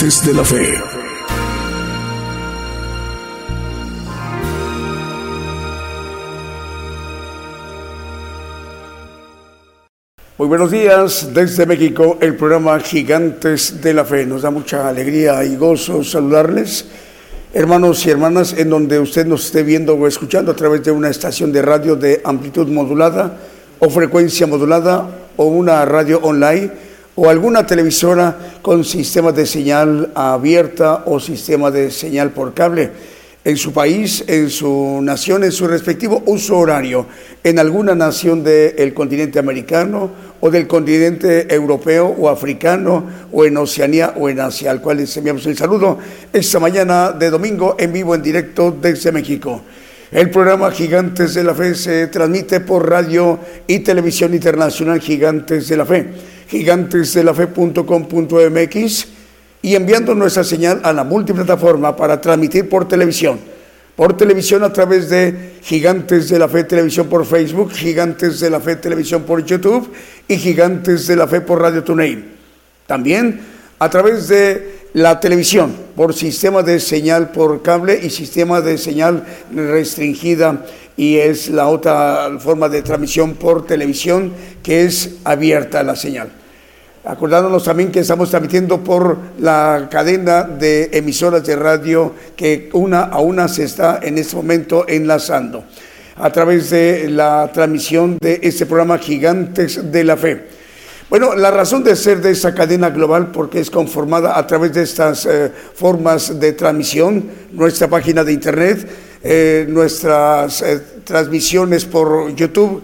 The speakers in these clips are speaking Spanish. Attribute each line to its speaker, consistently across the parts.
Speaker 1: De la Fe.
Speaker 2: Muy buenos días desde México, el programa Gigantes de la Fe. Nos da mucha alegría y gozo saludarles, hermanos y hermanas, en donde usted nos esté viendo o escuchando a través de una estación de radio de amplitud modulada o frecuencia modulada o una radio online o alguna televisora con sistema de señal abierta o sistema de señal por cable en su país, en su nación, en su respectivo uso horario, en alguna nación del continente americano o del continente europeo o africano o en Oceanía o en Asia, al cual les enviamos el saludo esta mañana de domingo en vivo, en directo desde México. El programa Gigantes de la Fe se transmite por radio y televisión internacional Gigantes de la Fe, gigantesdelafe.com.mx y enviando nuestra señal a la multiplataforma para transmitir por televisión. Por televisión a través de Gigantes de la Fe Televisión por Facebook, Gigantes de la Fe Televisión por YouTube y Gigantes de la Fe por Radio TuneIn. También a través de la televisión por sistema de señal por cable y sistema de señal restringida y es la otra forma de transmisión por televisión que es abierta la señal. Acordándonos también que estamos transmitiendo por la cadena de emisoras de radio que una a una se está en este momento enlazando a través de la transmisión de este programa Gigantes de la Fe. Bueno, la razón de ser de esta cadena global, porque es conformada a través de estas eh, formas de transmisión, nuestra página de internet, eh, nuestras eh, transmisiones por YouTube,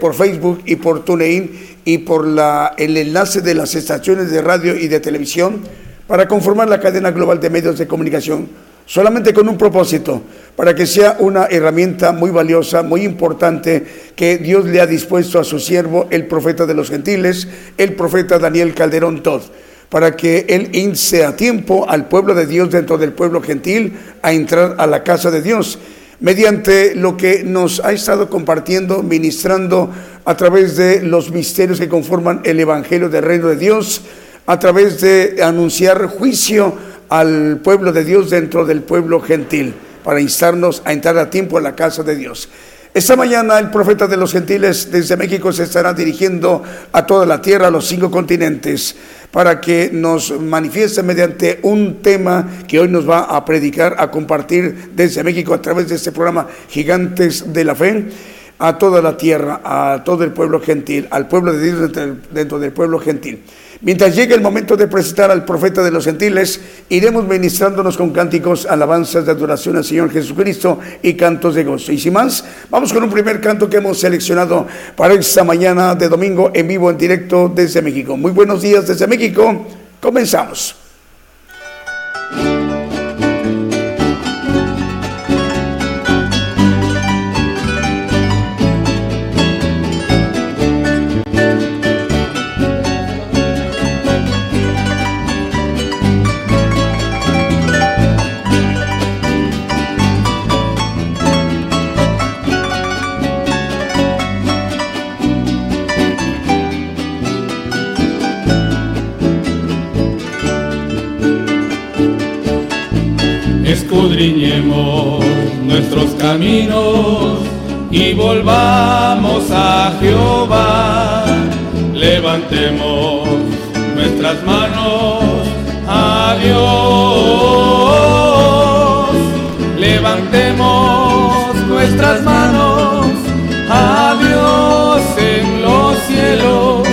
Speaker 2: por Facebook y por TuneIn y por la, el enlace de las estaciones de radio y de televisión para conformar la cadena global de medios de comunicación solamente con un propósito, para que sea una herramienta muy valiosa, muy importante, que Dios le ha dispuesto a su siervo, el profeta de los gentiles, el profeta Daniel Calderón Todd, para que él ince a tiempo al pueblo de Dios dentro del pueblo gentil a entrar a la casa de Dios mediante lo que nos ha estado compartiendo, ministrando a través de los misterios que conforman el Evangelio del Reino de Dios, a través de anunciar juicio al pueblo de Dios dentro del pueblo gentil, para instarnos a entrar a tiempo a la casa de Dios. Esta mañana el profeta de los gentiles desde México se estará dirigiendo a toda la tierra, a los cinco continentes, para que nos manifieste mediante un tema que hoy nos va a predicar, a compartir desde México a través de este programa Gigantes de la Fe a toda la tierra, a todo el pueblo gentil, al pueblo de Dios dentro del pueblo gentil. Mientras llegue el momento de presentar al profeta de los gentiles, iremos ministrándonos con cánticos, alabanzas de adoración al Señor Jesucristo y cantos de gozo. Y sin más, vamos con un primer canto que hemos seleccionado para esta mañana de domingo en vivo, en directo desde México. Muy buenos días desde México. Comenzamos.
Speaker 3: Caminos y volvamos a Jehová. Levantemos nuestras manos a Dios. Levantemos nuestras manos a Dios en los cielos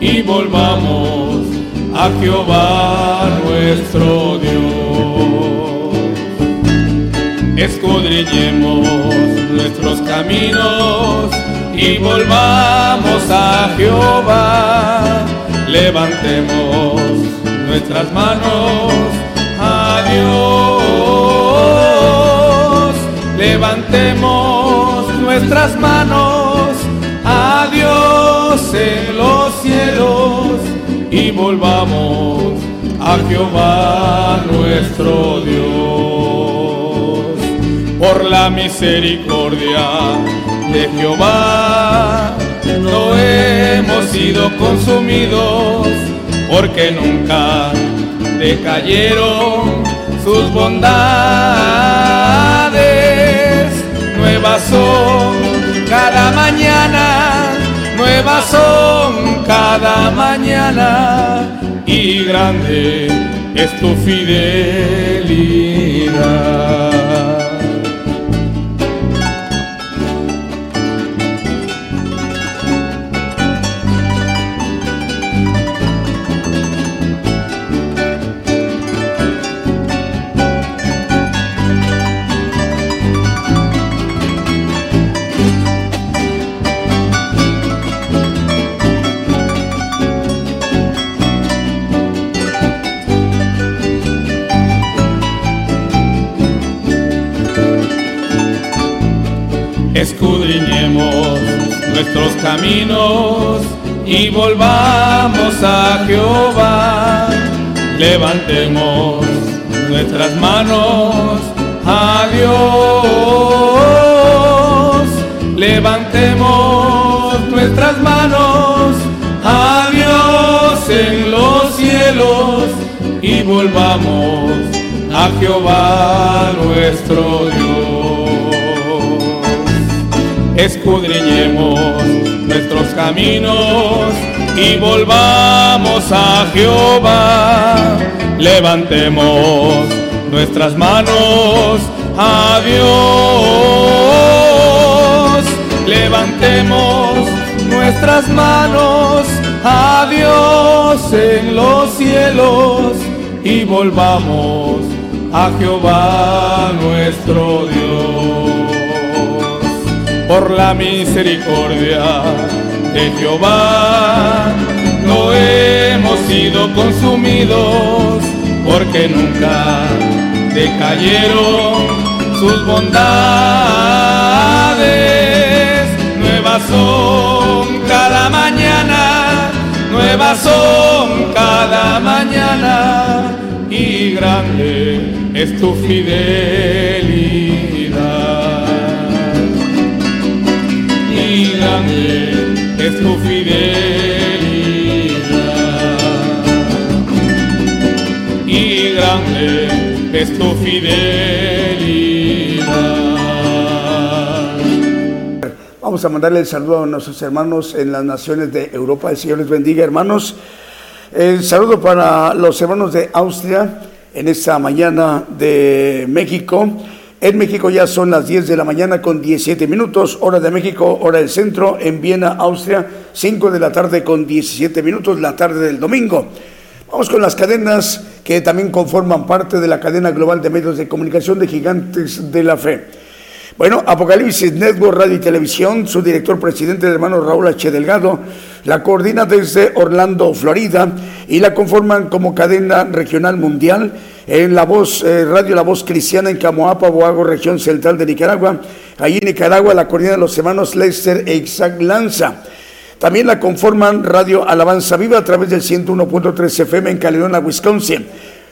Speaker 3: y volvamos a Jehová nuestro Dios. Escudriñemos nuestros caminos y volvamos a Jehová. Levantemos nuestras manos a Dios. Levantemos nuestras manos a Dios en los cielos y volvamos a Jehová nuestro Dios. Por la misericordia de Jehová no hemos sido consumidos porque nunca decayeron sus bondades. Nuevas son cada mañana, nuevas son cada mañana y grande es tu fidelidad. Escudriñemos nuestros caminos y volvamos a Jehová. Levantemos nuestras manos a Dios. Levantemos nuestras manos a Dios en los cielos y volvamos a Jehová nuestro Dios escudriñemos nuestros caminos y volvamos a Jehová. Levantemos nuestras manos a Dios. Levantemos nuestras manos a Dios en los cielos y volvamos a Jehová nuestro Dios por la misericordia de Jehová. No hemos sido consumidos porque nunca decayeron sus bondades. Nuevas son cada mañana, nuevas son cada mañana y grande es tu fidelidad es tu fidelidad y grande es tu fidelidad.
Speaker 2: Vamos a mandarle el saludo a nuestros hermanos en las naciones de Europa. El Señor les bendiga, hermanos. El saludo para los hermanos de Austria en esta mañana de México en México ya son las 10 de la mañana con 17 minutos, hora de México, hora del centro, en Viena, Austria, 5 de la tarde con 17 minutos, la tarde del domingo. Vamos con las cadenas que también conforman parte de la cadena global de medios de comunicación de gigantes de la fe. Bueno, Apocalipsis Network Radio y Televisión, su director presidente, el hermano Raúl H. Delgado, la coordina desde Orlando, Florida, y la conforman como cadena regional mundial en la voz, eh, Radio La Voz Cristiana en Camoapa, Boago, región central de Nicaragua. Allí en Nicaragua la coordina de los hermanos Lester e Isaac Lanza. También la conforman Radio Alabanza Viva a través del 101.3 FM en Caledonia, Wisconsin.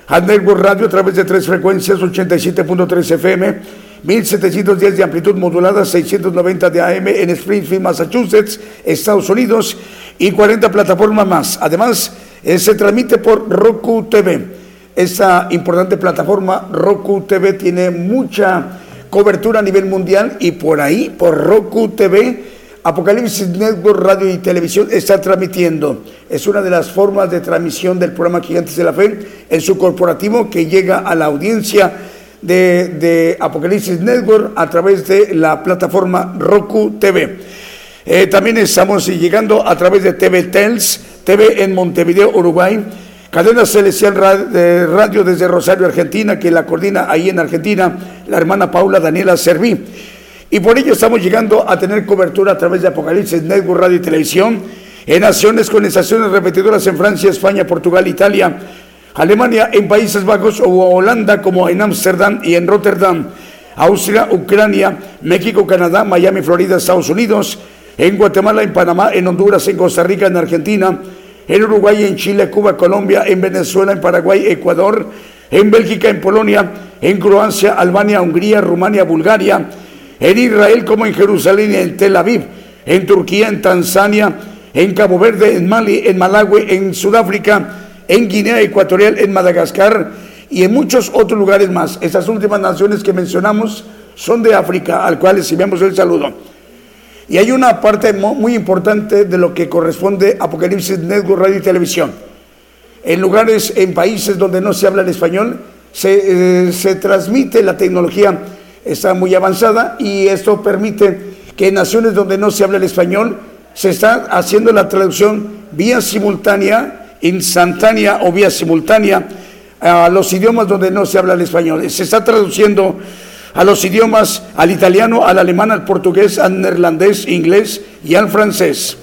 Speaker 2: A Network Radio a través de tres frecuencias, 87.3 FM, 1710 de amplitud modulada, 690 de AM en Springfield, Massachusetts, Estados Unidos y 40 plataformas más. Además, eh, se transmite por Roku TV Esta importante plataforma Roku TV tiene mucha cobertura a nivel mundial y por ahí, por Roku TV, Apocalipsis Network Radio y Televisión está transmitiendo. Es una de las formas de transmisión del programa Gigantes de la Fe en su corporativo que llega a la audiencia de, de Apocalipsis Network a través de la plataforma Roku TV. Eh, también estamos llegando a través de TV Tels, TV en Montevideo, Uruguay. Cadena Celestial Radio desde Rosario, Argentina, que la coordina ahí en Argentina la hermana Paula Daniela Serví. Y por ello estamos llegando a tener cobertura a través de Apocalipsis Network Radio y Televisión en naciones con estaciones repetidoras en Francia, España, Portugal, Italia, Alemania, en Países Bajos o Holanda como en Ámsterdam y en Rotterdam, Austria, Ucrania, México, Canadá, Miami, Florida, Estados Unidos, en Guatemala, en Panamá, en Honduras, en Costa Rica, en Argentina, en Uruguay, en Chile, Cuba, Colombia, en Venezuela, en Paraguay, Ecuador, en Bélgica, en Polonia, en Croacia, Albania, Hungría, Rumania, Bulgaria, en Israel como en Jerusalén y en Tel Aviv, en Turquía, en Tanzania, en Cabo Verde, en Mali, en Malawi, en Sudáfrica, en Guinea Ecuatorial, en Madagascar y en muchos otros lugares más. Estas últimas naciones que mencionamos son de África, al cual les enviamos el saludo. Y hay una parte muy importante de lo que corresponde a Apocalipsis Network Radio y Televisión. En lugares, en países donde no se habla el español, se, eh, se transmite la tecnología, está muy avanzada y esto permite que en naciones donde no se habla el español se está haciendo la traducción vía simultánea, instantánea o vía simultánea a los idiomas donde no se habla el español. Se está traduciendo a los idiomas, al italiano, al alemán, al portugués, al neerlandés, inglés y al francés.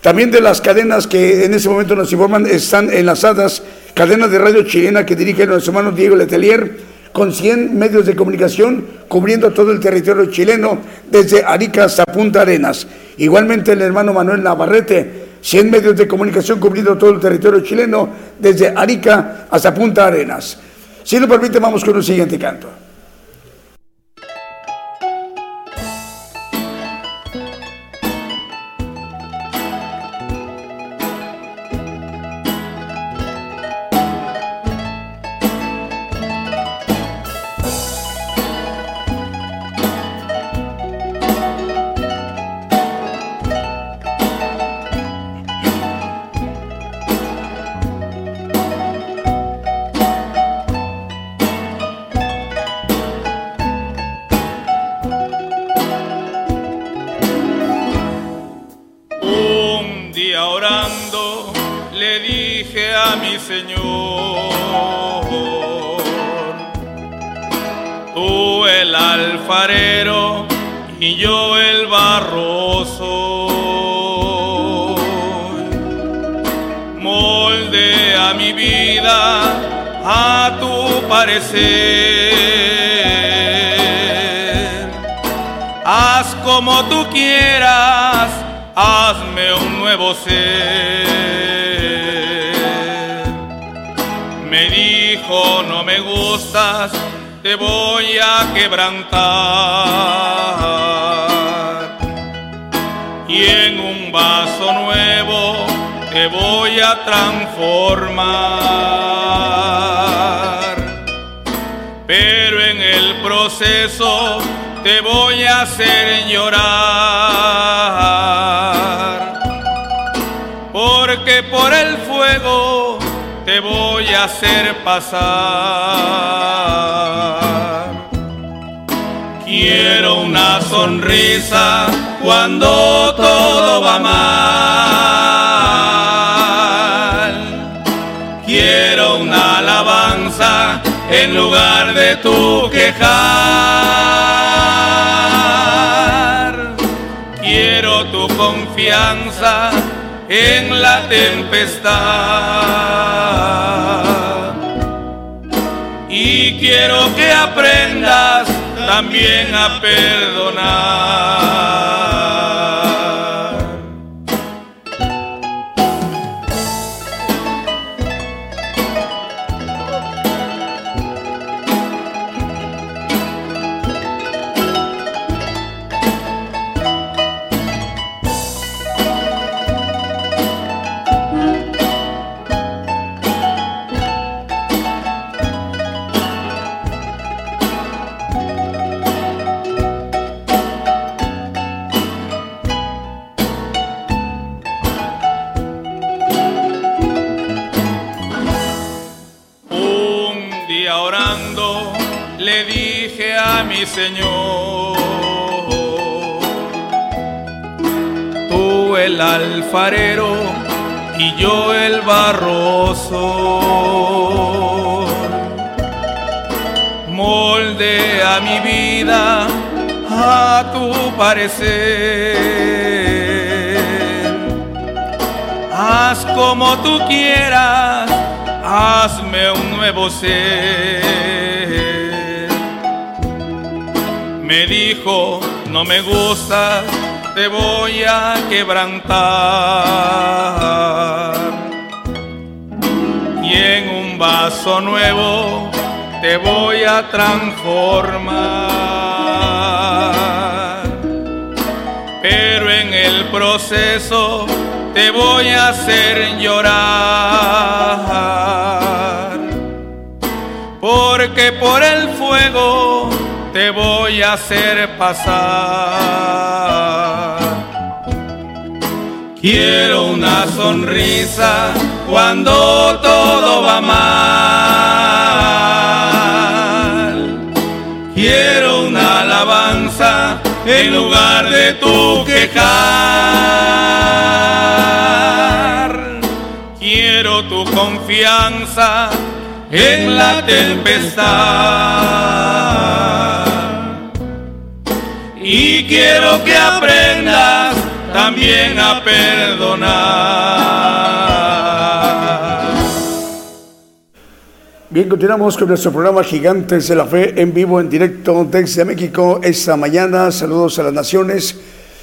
Speaker 2: También de las cadenas que en ese momento nos informan están enlazadas, cadena de radio chilena que dirige nuestro hermano Diego Letelier, con 100 medios de comunicación cubriendo todo el territorio chileno, desde Arica hasta Punta Arenas. Igualmente el hermano Manuel Navarrete, 100 medios de comunicación cubriendo todo el territorio chileno, desde Arica hasta Punta Arenas. Si lo permite, vamos con un siguiente canto.
Speaker 3: Haz como tú quieras, hazme un nuevo ser. Me dijo, no me gustas, te voy a quebrantar. Vaso nuevo te voy a transformar pero en el proceso te voy a hacer llorar. Porque por el fuego te voy a hacer pasar. Quiero una sonrisa cuando todo va mal. Quiero una alabanza en lugar de tu quejar. Quiero tu confianza en la tempestad. Y quiero que aprendas también a perdonar. Señor, tú el alfarero y yo el barroso, molde a mi vida a tu parecer. Haz como tú quieras, hazme un nuevo ser. Me dijo, no me gusta, te voy a quebrantar. Y en un vaso nuevo te voy a transformar. Pero en el proceso te voy a hacer llorar. Porque por el fuego te voy a hacer pasar. Quiero una sonrisa cuando todo va mal. Quiero una alabanza en lugar de tu quejar. Quiero tu confianza en la tempestad. Y quiero que aprendas también a perdonar.
Speaker 2: Bien, continuamos con nuestro programa Gigantes de la Fe en vivo, en directo desde México esta mañana. Saludos a las naciones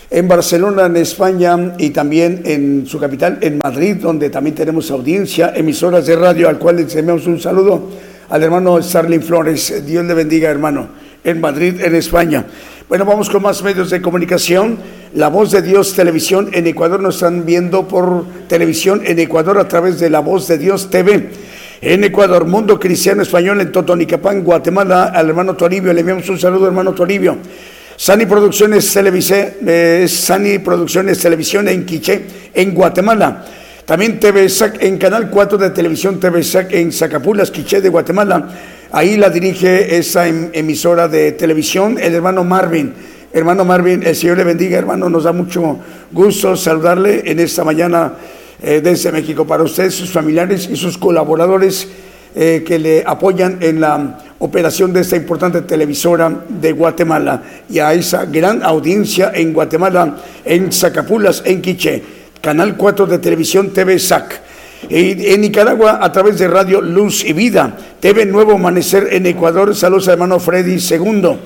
Speaker 2: en Barcelona, en España y también en su capital, en Madrid, donde también tenemos audiencia, emisoras de radio, al cual les enviamos un saludo al hermano Starling Flores. Dios le bendiga, hermano, en Madrid, en España. Bueno, vamos con más medios de comunicación. La Voz de Dios Televisión en Ecuador nos están viendo por televisión en Ecuador a través de La Voz de Dios TV. En Ecuador, Mundo Cristiano Español en Totonicapán, Guatemala, al hermano Toribio. Le enviamos un saludo, hermano Toribio. Sani Producciones, Televise, eh, Producciones Televisión en Quiché, en Guatemala. También TV en Canal 4 de Televisión TV en Zacapulas, Quiché de Guatemala. Ahí la dirige esa em- emisora de televisión el hermano Marvin. Hermano Marvin, el Señor le bendiga, hermano. Nos da mucho gusto saludarle en esta mañana eh, desde México. Para usted, sus familiares y sus colaboradores eh, que le apoyan en la operación de esta importante televisora de Guatemala y a esa gran audiencia en Guatemala, en Zacapulas, en Quiché. Canal 4 de Televisión TV SAC. En Nicaragua, a través de Radio Luz y Vida, TV Nuevo Amanecer en Ecuador, saludos hermano Freddy II.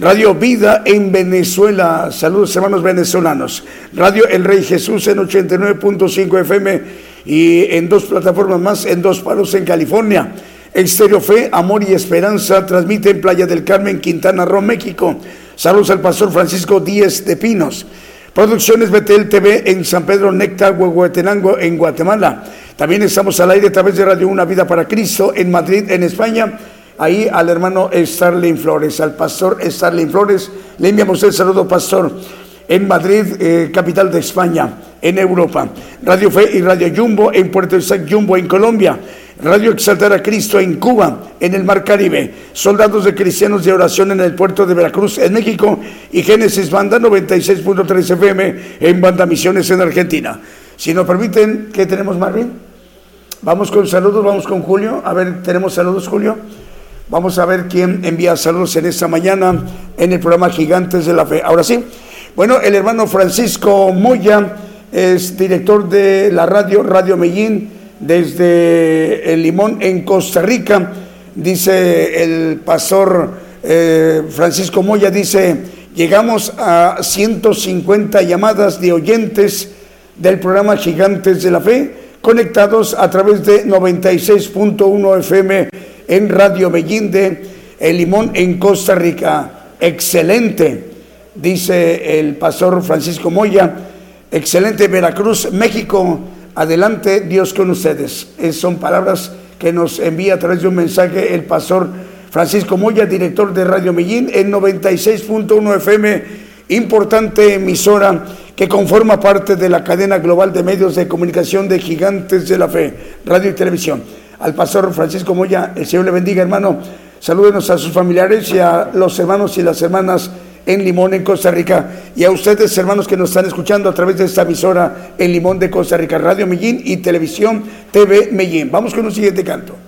Speaker 2: Radio Vida en Venezuela, saludos hermanos venezolanos. Radio El Rey Jesús en 89.5 FM y en dos plataformas más, en dos palos en California. Exterior Fe, Amor y Esperanza transmite en Playa del Carmen, Quintana Roo, México. Saludos al pastor Francisco Díez de Pinos. Producciones BTL TV en San Pedro Necta, Huehuetenango, en Guatemala. También estamos al aire a través de Radio Una Vida para Cristo en Madrid, en España. Ahí al hermano Starling Flores, al pastor Starling Flores. Le enviamos el saludo, pastor, en Madrid, eh, capital de España, en Europa. Radio Fe y Radio Jumbo en Puerto Isaac Jumbo, en Colombia. Radio Exaltar a Cristo en Cuba, en el Mar Caribe. Soldados de Cristianos de Oración en el puerto de Veracruz, en México. Y Génesis Banda 96.3 FM en Banda Misiones en Argentina. Si nos permiten, ¿qué tenemos, Marvin? Vamos con saludos, vamos con Julio. A ver, ¿tenemos saludos, Julio? Vamos a ver quién envía saludos en esta mañana en el programa Gigantes de la Fe. Ahora sí, bueno, el hermano Francisco Moya es director de la radio, Radio Medellín, desde el Limón en Costa Rica. Dice el pastor eh, Francisco Moya, dice, llegamos a 150 llamadas de oyentes del programa Gigantes de la Fe, conectados a través de 96.1 FM en Radio Medellín de El Limón en Costa Rica. Excelente, dice el pastor Francisco Moya. Excelente Veracruz, México. Adelante, Dios con ustedes. Es, son palabras que nos envía a través de un mensaje el pastor Francisco Moya, director de Radio Medellín, en 96.1 FM, importante emisora que conforma parte de la cadena global de medios de comunicación de gigantes de la fe, radio y televisión. Al pastor Francisco Moya, el Señor le bendiga, hermano. Salúdenos a sus familiares y a los hermanos y las hermanas en Limón, en Costa Rica. Y a ustedes, hermanos que nos están escuchando a través de esta emisora en Limón de Costa Rica, Radio Medellín y Televisión TV Medellín. Vamos con un siguiente canto.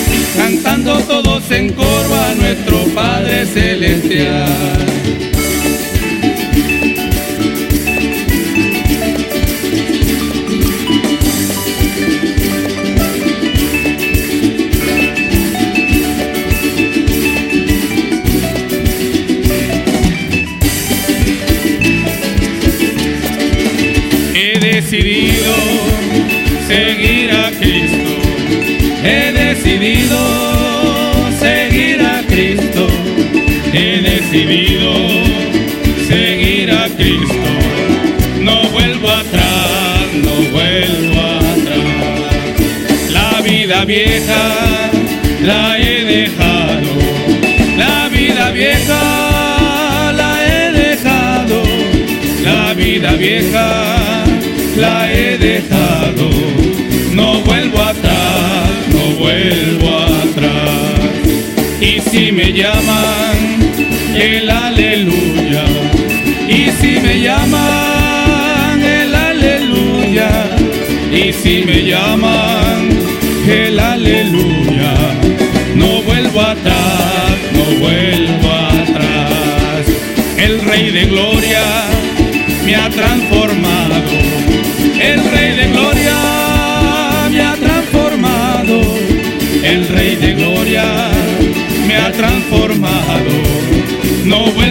Speaker 3: cantando todos en coro a nuestro Padre Celestial. Decidido seguir a Cristo. He decidido seguir a Cristo. No vuelvo atrás, no vuelvo atrás. La vida vieja la he dejado. La vida vieja la he dejado. La vida vieja la he dejado, llaman, el aleluya, y si me llaman, el aleluya, y si me llaman, el aleluya, no vuelvo atrás, no vuelvo atrás. El Rey de Gloria me ha transformado. El Rey de Gloria me ha transformado, el Rey de Gloria ha transformado, no vuelvo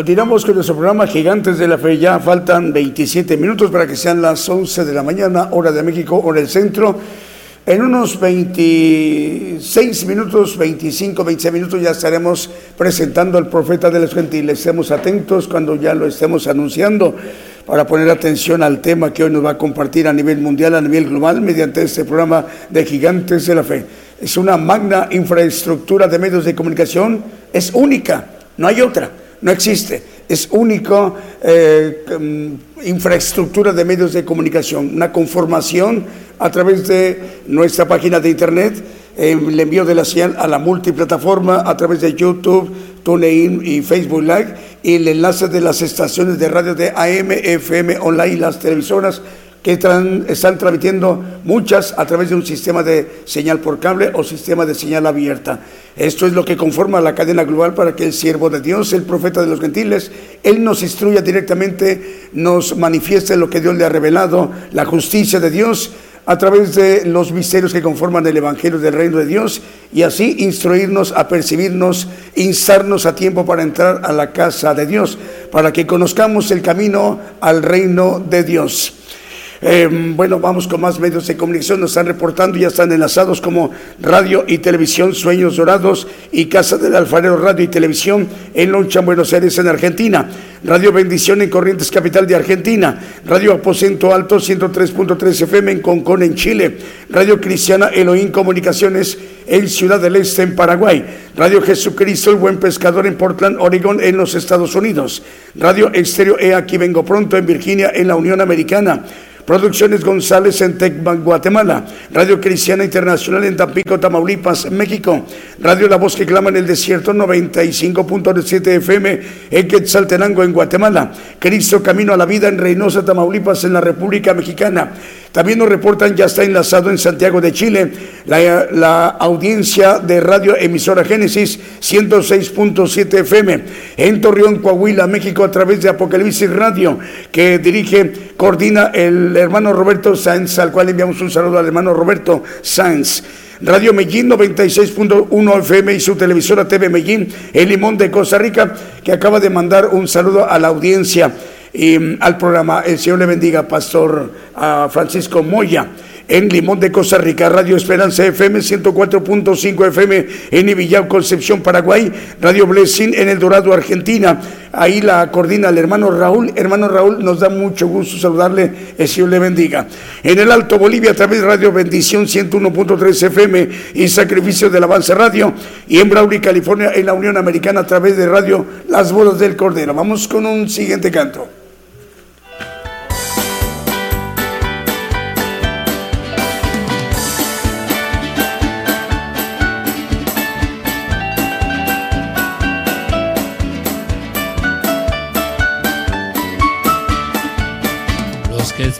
Speaker 2: Continuamos con nuestro programa Gigantes de la Fe. Ya faltan 27 minutos para que sean las 11 de la mañana, hora de México, hora del centro. En unos 26 minutos, 25, 26 minutos ya estaremos presentando al profeta de los gentiles. Estemos atentos cuando ya lo estemos anunciando para poner atención al tema que hoy nos va a compartir a nivel mundial, a nivel global, mediante este programa de Gigantes de la Fe. Es una magna infraestructura de medios de comunicación, es única, no hay otra, no existe. Es única eh, infraestructura de medios de comunicación, una conformación a través de nuestra página de internet, el envío de la señal a la multiplataforma a través de YouTube, TuneIn y Facebook Live y el enlace de las estaciones de radio de AM, FM, online y las televisoras que están transmitiendo muchas a través de un sistema de señal por cable o sistema de señal abierta. Esto es lo que conforma la cadena global para que el siervo de Dios, el profeta de los gentiles, Él nos instruya directamente, nos manifieste lo que Dios le ha revelado, la justicia de Dios, a través de los misterios que conforman el Evangelio del Reino de Dios y así instruirnos, a percibirnos, instarnos a tiempo para entrar a la casa de Dios, para que conozcamos el camino al reino de Dios. Eh, bueno, vamos con más medios de comunicación, nos están reportando, ya están enlazados como radio y televisión Sueños Dorados y Casa del Alfarero Radio y Televisión en Loncha, Buenos Aires, en Argentina. Radio Bendición en Corrientes, capital de Argentina. Radio Aposento Alto 103.3 FM en Concón, en Chile. Radio Cristiana Elohim Comunicaciones en Ciudad del Este, en Paraguay. Radio Jesucristo, el Buen Pescador en Portland, Oregon, en los Estados Unidos. Radio Estéreo E, aquí vengo pronto, en Virginia, en la Unión Americana. Producciones González en Tecban, Guatemala. Radio Cristiana Internacional en Tampico, Tamaulipas, México. Radio La Voz que clama en el desierto 95.7 FM en Quetzaltenango, en Guatemala. Cristo Camino a la Vida en Reynosa, Tamaulipas, en la República Mexicana. También nos reportan, ya está enlazado en Santiago de Chile, la, audiencia de Radio Emisora Génesis 106.7 FM. En Torreón, Coahuila, México, a través de Apocalipsis Radio, que dirige, coordina el hermano Roberto Sáenz, al cual enviamos un saludo al hermano Roberto Sáenz. Radio Medellín 96.1 FM y su televisora TV Medellín, El Limón de Costa Rica, que acaba de mandar un saludo a la audiencia y mm, al programa. El Señor le bendiga, Pastor Francisco Moya. En Limón de Costa Rica, Radio Esperanza FM 104.5 FM en Ibillau, Concepción, Paraguay, Radio Blessing en El Dorado, Argentina. Ahí la coordina el hermano Raúl. Hermano Raúl, nos da mucho gusto saludarle, el Señor le bendiga. En el Alto Bolivia, a través de Radio Bendición 101.3 FM y Sacrificio del Avance Radio. Y en Brawley, California, en la Unión Americana, a través de Radio Las Bodas del Cordero. Vamos con un siguiente canto.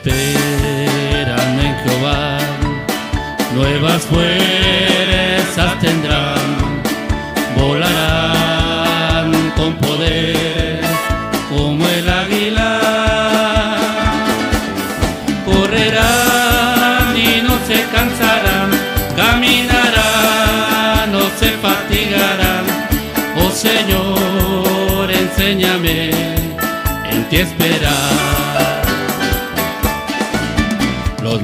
Speaker 4: Esperan en Jehová, nuevas fuerzas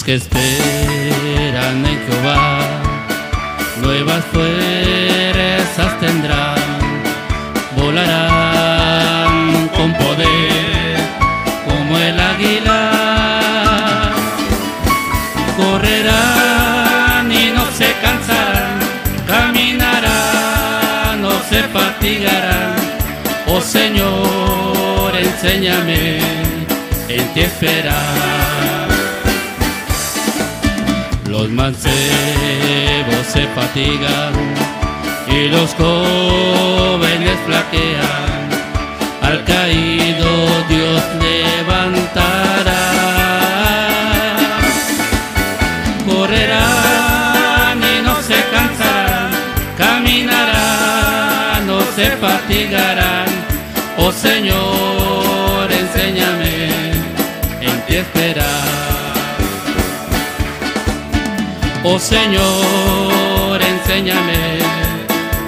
Speaker 4: los que esperan en Jehová, nuevas fuerzas tendrán, volarán con poder como el águila, correrán y no se cansarán, caminarán, no se fatigarán, oh Señor, enséñame en ti esperar. Mancebos se fatigan y los jóvenes flaquean. Al caído Dios levantará. Correrán y no se cansarán, caminarán, no se fatigarán. Oh Señor, enséñame en ti esperar. Oh Señor, enséñame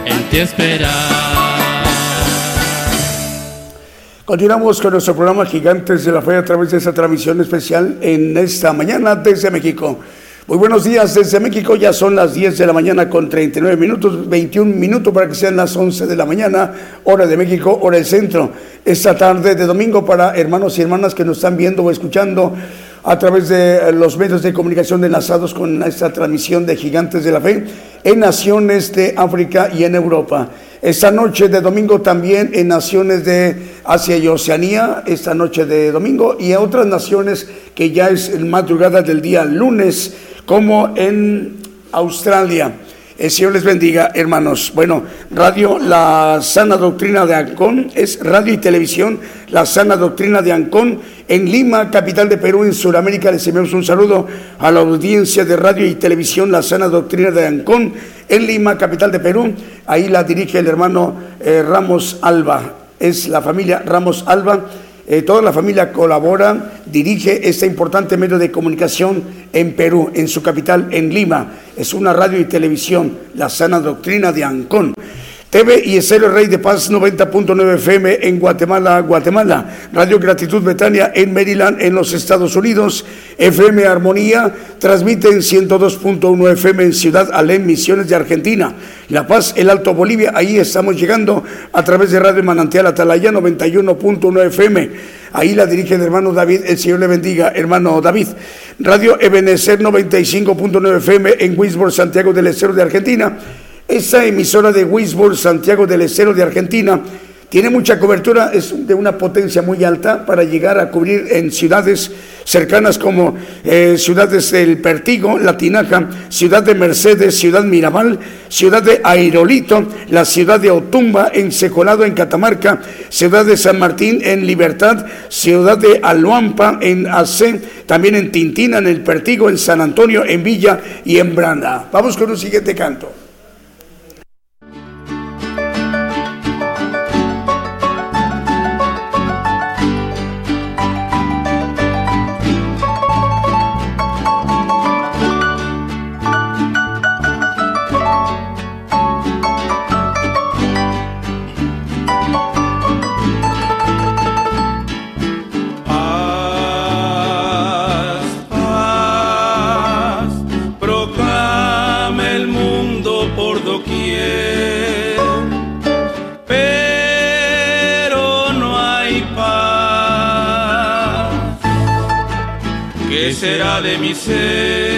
Speaker 4: en ti esperar.
Speaker 2: Continuamos con nuestro programa Gigantes de la Fe a través de esta transmisión especial en esta mañana desde México. Muy buenos días desde México, ya son las 10 de la mañana con 39 minutos, 21 minutos para que sean las 11 de la mañana, hora de México, hora del centro. Esta tarde de domingo para hermanos y hermanas que nos están viendo o escuchando a través de los medios de comunicación enlazados con esta transmisión de Gigantes de la Fe en naciones de África y en Europa. Esta noche de domingo también en naciones de Asia y Oceanía, esta noche de domingo, y en otras naciones que ya es madrugada del día lunes, como en Australia. El Señor les bendiga, hermanos. Bueno, radio La Sana Doctrina de Ancón es radio y televisión La Sana Doctrina de Ancón en Lima, capital de Perú, en Sudamérica. Les enviamos un saludo a la audiencia de radio y televisión La Sana Doctrina de Ancón en Lima, capital de Perú. Ahí la dirige el hermano eh, Ramos Alba. Es la familia Ramos Alba. Eh, toda la familia colabora, dirige este importante medio de comunicación en Perú, en su capital, en Lima. Es una radio y televisión, la sana doctrina de Ancón. TV y Estéreo Rey de Paz 90.9 FM en Guatemala, Guatemala. Radio Gratitud Betania en Maryland, en los Estados Unidos. FM Armonía transmite en 102.1 FM en Ciudad Alén, Misiones de Argentina. La Paz, el Alto Bolivia, ahí estamos llegando a través de Radio Manantial Atalaya 91.1 FM. Ahí la dirige el hermano David, el Señor le bendiga, hermano David. Radio Ebenezer 95.9 FM en Wisborne, Santiago del Estero de Argentina. Esa emisora de Wisborne, Santiago del Estero de Argentina, tiene mucha cobertura, es de una potencia muy alta para llegar a cubrir en ciudades cercanas como eh, ciudades del Pertigo, La Tinaja, ciudad de Mercedes, ciudad Mirabal, ciudad de Airolito, la ciudad de Otumba, en Secolado, en Catamarca, ciudad de San Martín, en Libertad, ciudad de Aluampa, en Ace, también en Tintina, en el Pertigo, en San Antonio, en Villa y en Branda. Vamos con un siguiente canto.
Speaker 3: Mi ser?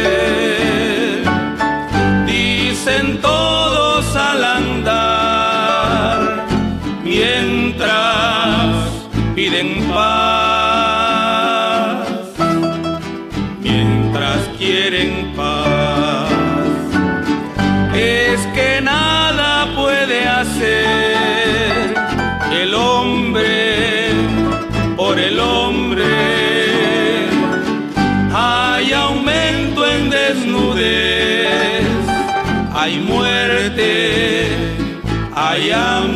Speaker 3: Hay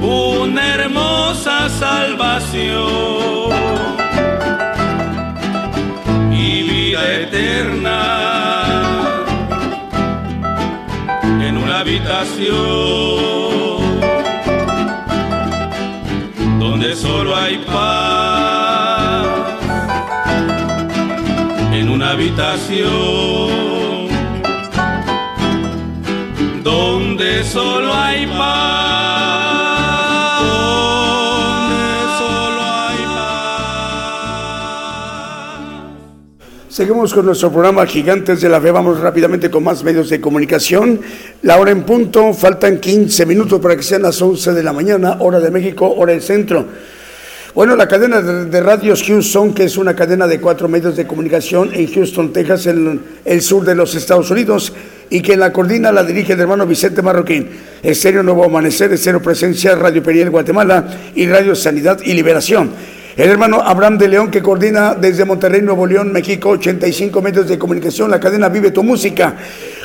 Speaker 3: una hermosa salvación y vida eterna en una habitación donde solo hay paz en una habitación solo hay paz, donde solo hay paz.
Speaker 2: Seguimos con nuestro programa Gigantes de la Fe. Vamos rápidamente con más medios de comunicación. La hora en punto, faltan 15 minutos para que sean las 11 de la mañana, hora de México, hora del centro. Bueno, la cadena de, radios Houston, que es una cadena de cuatro medios de comunicación en Houston, Texas, en el sur de los Estados Unidos, y que la coordina la dirige el hermano Vicente Marroquín. Estéreo Nuevo Amanecer, Estéreo Presencia, Radio Periel Guatemala y Radio Sanidad y Liberación. El hermano Abraham de León, que coordina desde Monterrey, Nuevo León, México, 85 medios de comunicación, la cadena Vive tu Música.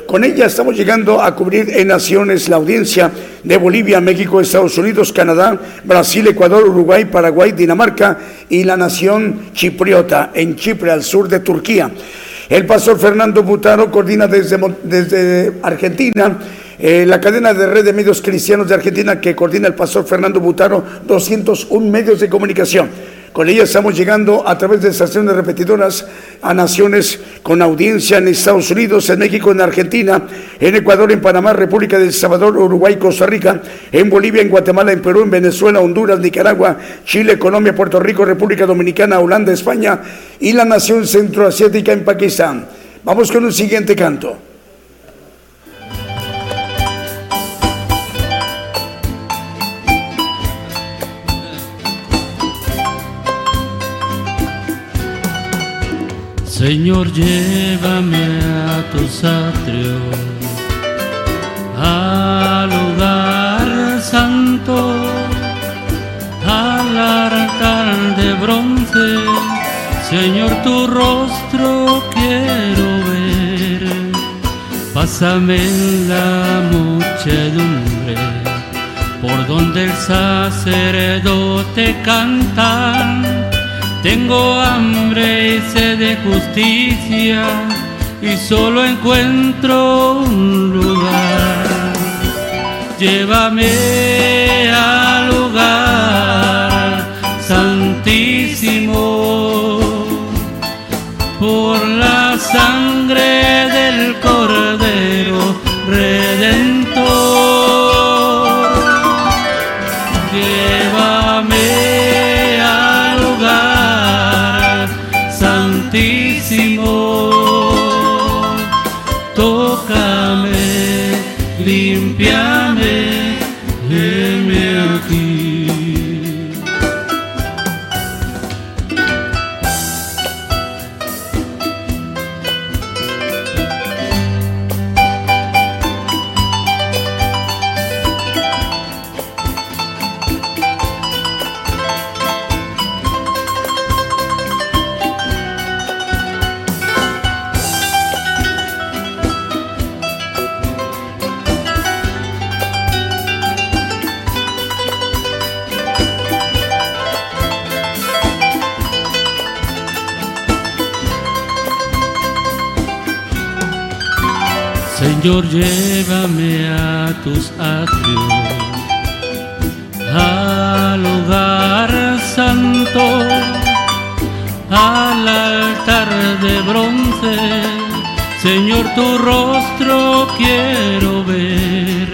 Speaker 2: Con ella estamos llegando a cubrir en naciones la audiencia de Bolivia, México, Estados Unidos, Canadá, Brasil, Ecuador, Uruguay, Paraguay, Dinamarca y la nación chipriota en Chipre, al sur de Turquía. El pastor Fernando Butaro coordina desde, Argentina. Eh, la cadena de red de medios cristianos de Argentina que coordina el pastor Fernando Butaro, 201 medios de comunicación. Con ella estamos llegando a través de estaciones repetidoras a naciones con audiencia en Estados Unidos, en México, en Argentina, en Ecuador, en Panamá, República del Salvador, Uruguay, Costa Rica, en Bolivia, en Guatemala, en Perú, en Venezuela, Honduras, Nicaragua, Chile, Colombia, Puerto Rico, República Dominicana, Holanda, España y la nación centroasiática en Pakistán. Vamos con un siguiente canto.
Speaker 4: Señor, llévame a tus atrios, al lugar santo, al altar de bronce. Señor, tu rostro quiero ver. Pásame en la muchedumbre, por donde el sacerdote canta tengo hambre y sed de justicia y solo encuentro un lugar. Llévame al lugar santísimo Señor, llévame a tus atrios, al lugar santo, al altar de bronce. Señor, tu rostro quiero ver.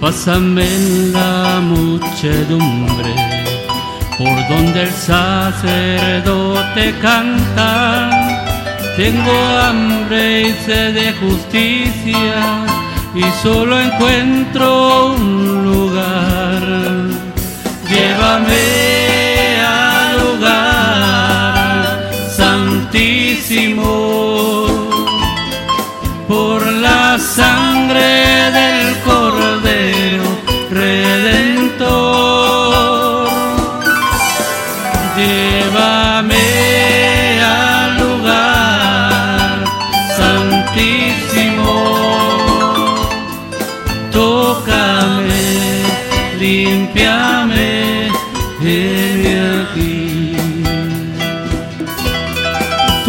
Speaker 4: Pásame en la muchedumbre, por donde el sacerdote canta. Tengo hambre y sed de justicia y solo encuentro un lugar. Llévame.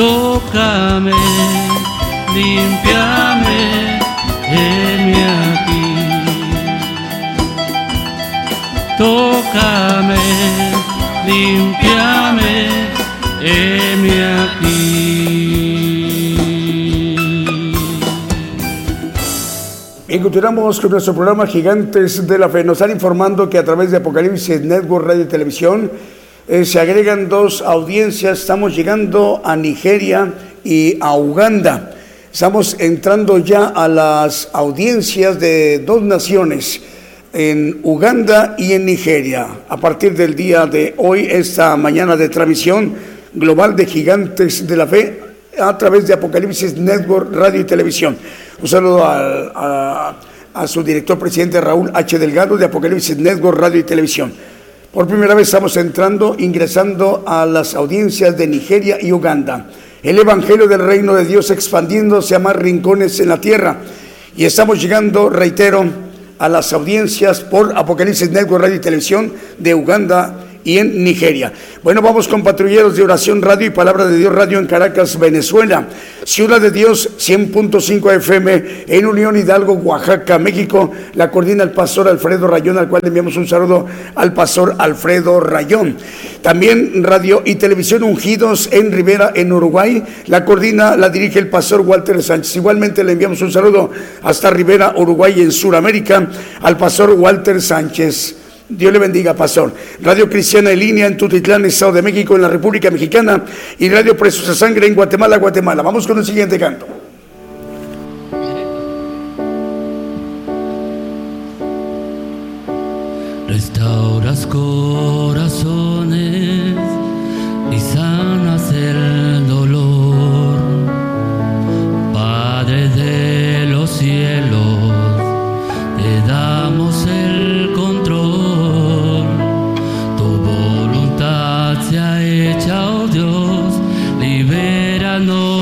Speaker 4: Tócame, límpiame, heme aquí. Tócame, límpiame, heme aquí.
Speaker 2: Bien, continuamos con nuestro programa Gigantes de la Fe. Nos están informando que a través de Apocalipsis Network Radio y Televisión eh, se agregan dos audiencias. Estamos llegando a Nigeria y a Uganda. Estamos entrando ya a las audiencias de dos naciones, en Uganda y en Nigeria. A partir del día de hoy, esta mañana de transmisión global de Gigantes de la Fe a través de Apocalipsis Network Radio y Televisión. Un saludo al- a, a su director presidente Raúl H. Delgado de Apocalipsis Network Radio y Televisión. Por primera vez estamos entrando, ingresando a las audiencias de Nigeria y Uganda. El Evangelio del Reino de Dios expandiéndose a más rincones en la tierra. Y estamos llegando, reitero, a las audiencias por Apocalipsis Network Radio y Televisión de Uganda y en Nigeria. Bueno, vamos con patrulleros de oración radio y palabra de Dios radio en Caracas, Venezuela. Ciudad de Dios 100.5 FM en Unión Hidalgo, Oaxaca, México. La coordina el pastor Alfredo Rayón, al cual enviamos un saludo al pastor Alfredo Rayón. También radio y televisión ungidos en Rivera, en Uruguay. La coordina, la dirige el pastor Walter Sánchez. Igualmente le enviamos un saludo hasta Rivera, Uruguay, en Sudamérica, al pastor Walter Sánchez. Dios le bendiga, pastor. Radio Cristiana en línea en Tutitlán, Estado de México, en la República Mexicana, y Radio Preciosa Sangre en Guatemala, Guatemala. Vamos con el siguiente canto.
Speaker 4: Restauras corazones y sanas el dolor. Padre de los cielos, se ha hecha, oh Dios, libéranos,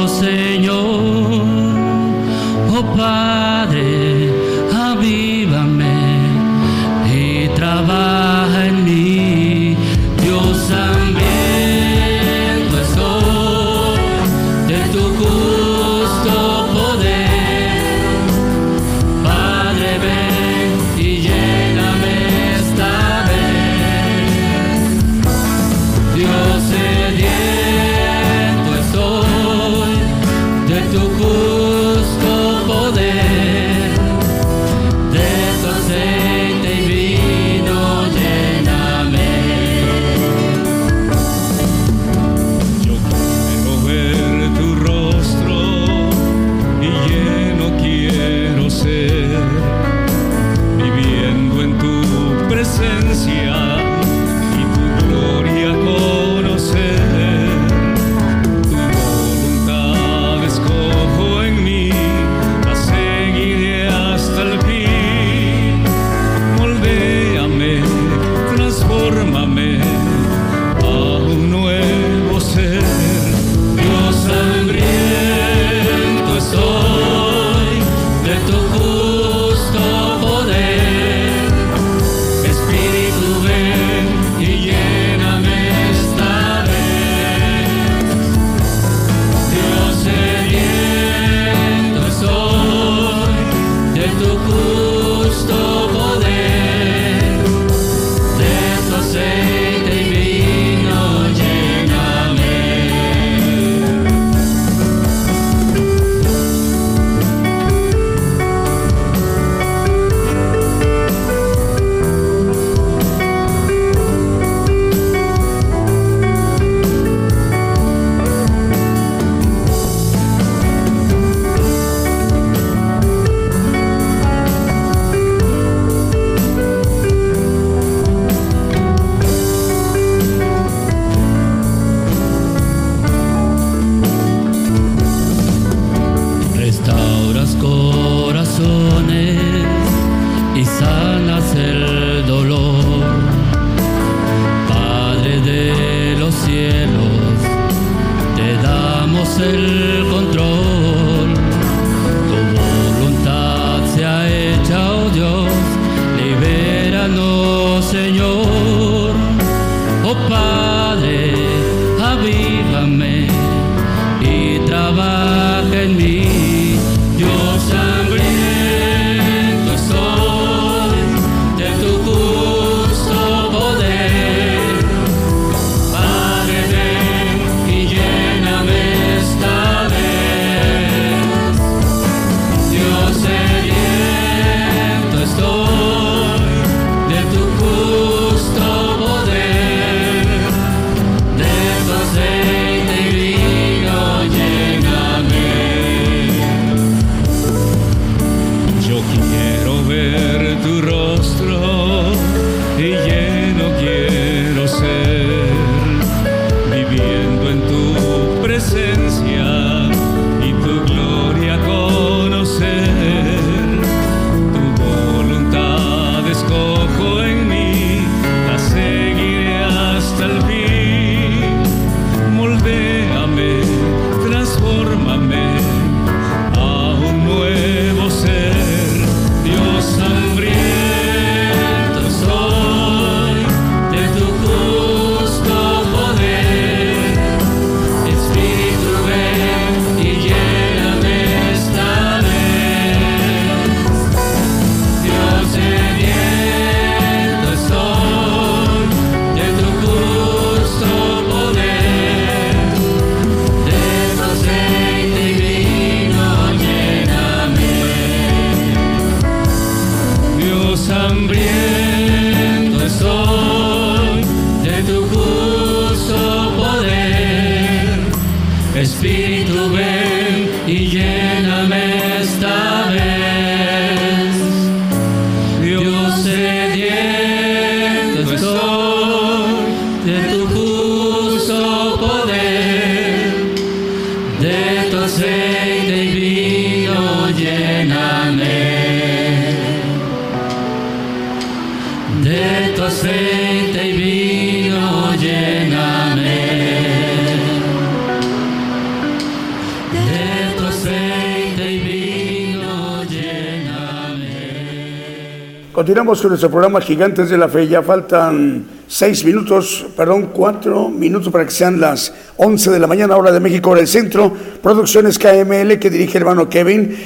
Speaker 2: Continuamos con nuestro programa Gigantes de la Fe. Ya faltan seis minutos, perdón, cuatro minutos para que sean las 11 de la mañana, hora de México, hora del centro. Producciones KML que dirige el hermano Kevin.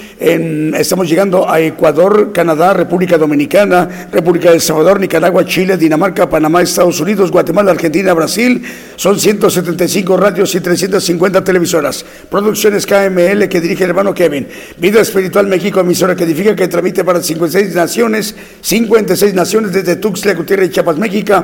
Speaker 2: Estamos llegando a Ecuador, Canadá, República Dominicana, República del Salvador, Nicaragua, Chile, Dinamarca, Panamá, Estados Unidos, Guatemala, Argentina, Brasil. Son 175 radios y 350 televisoras. Producciones KML que dirige el hermano Kevin. Vida Espiritual México, emisora que edifica, que transmite para 56 naciones, 56 naciones desde Tuxtla Gutiérrez, Chiapas, México.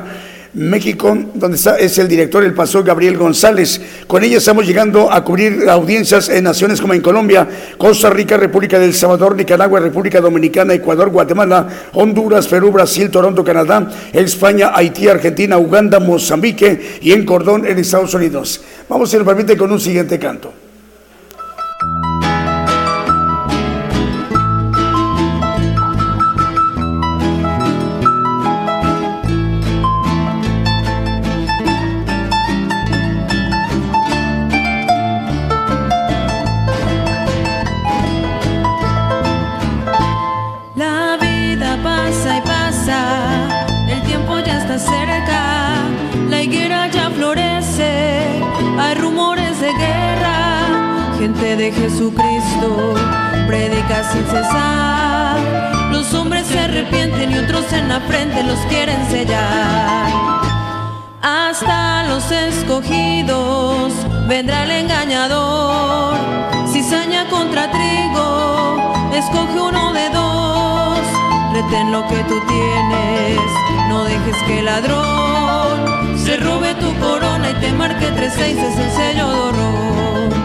Speaker 2: México, donde está, es el director, el pastor Gabriel González. Con ella estamos llegando a cubrir audiencias en naciones como en Colombia, Costa Rica, República del Salvador, Nicaragua, República Dominicana, Ecuador, Guatemala, Honduras, Perú, Brasil, Toronto, Canadá, España, Haití, Argentina, Uganda, Mozambique y en Cordón, en Estados Unidos. Vamos, si nos permite, con un siguiente canto.
Speaker 5: Jesucristo predica sin cesar, los hombres se arrepienten y otros en la frente los quieren sellar. Hasta los escogidos vendrá el engañador. Cizaña contra trigo, escoge uno de dos. Retén lo que tú tienes, no dejes que el ladrón se robe tu corona y te marque tres seis es el sello de horror.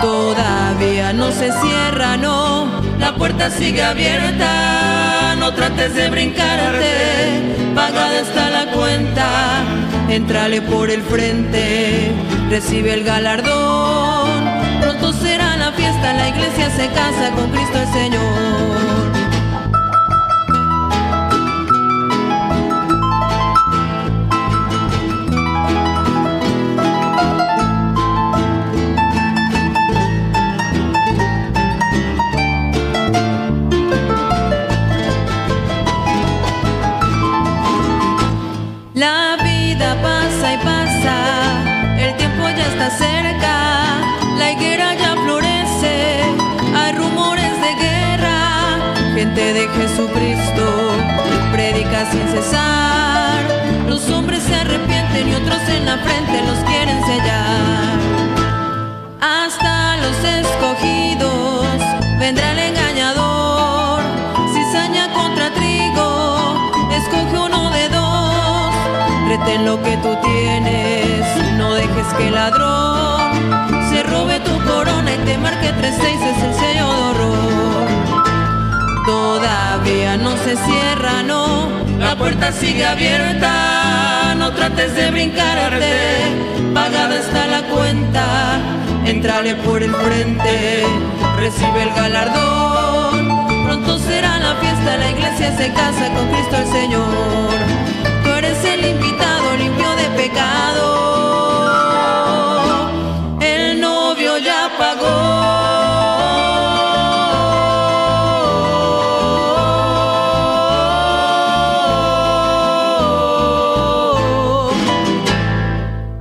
Speaker 5: Todavía no se cierra, no, la puerta sigue abierta, no trates de brincarte, pagada está la cuenta, entrale por el frente, recibe el galardón, pronto será la fiesta, la iglesia se casa con Cristo el Señor. Los hombres se arrepienten y otros en la frente los quieren sellar. Hasta los escogidos vendrá el engañador, cizaña contra trigo, escoge uno de dos, retén lo que tú tienes, no dejes que el ladrón se robe tu corona y te marque tres seis es el sello de horror. Todavía no se cierra, no, la puerta sigue abierta, no trates de brincarte. Pagada está la cuenta, entrale por el frente, recibe el galardón. Pronto será la fiesta, la iglesia se casa con Cristo el Señor. Tú eres el invitado limpio de pecado. El novio ya
Speaker 2: pagó.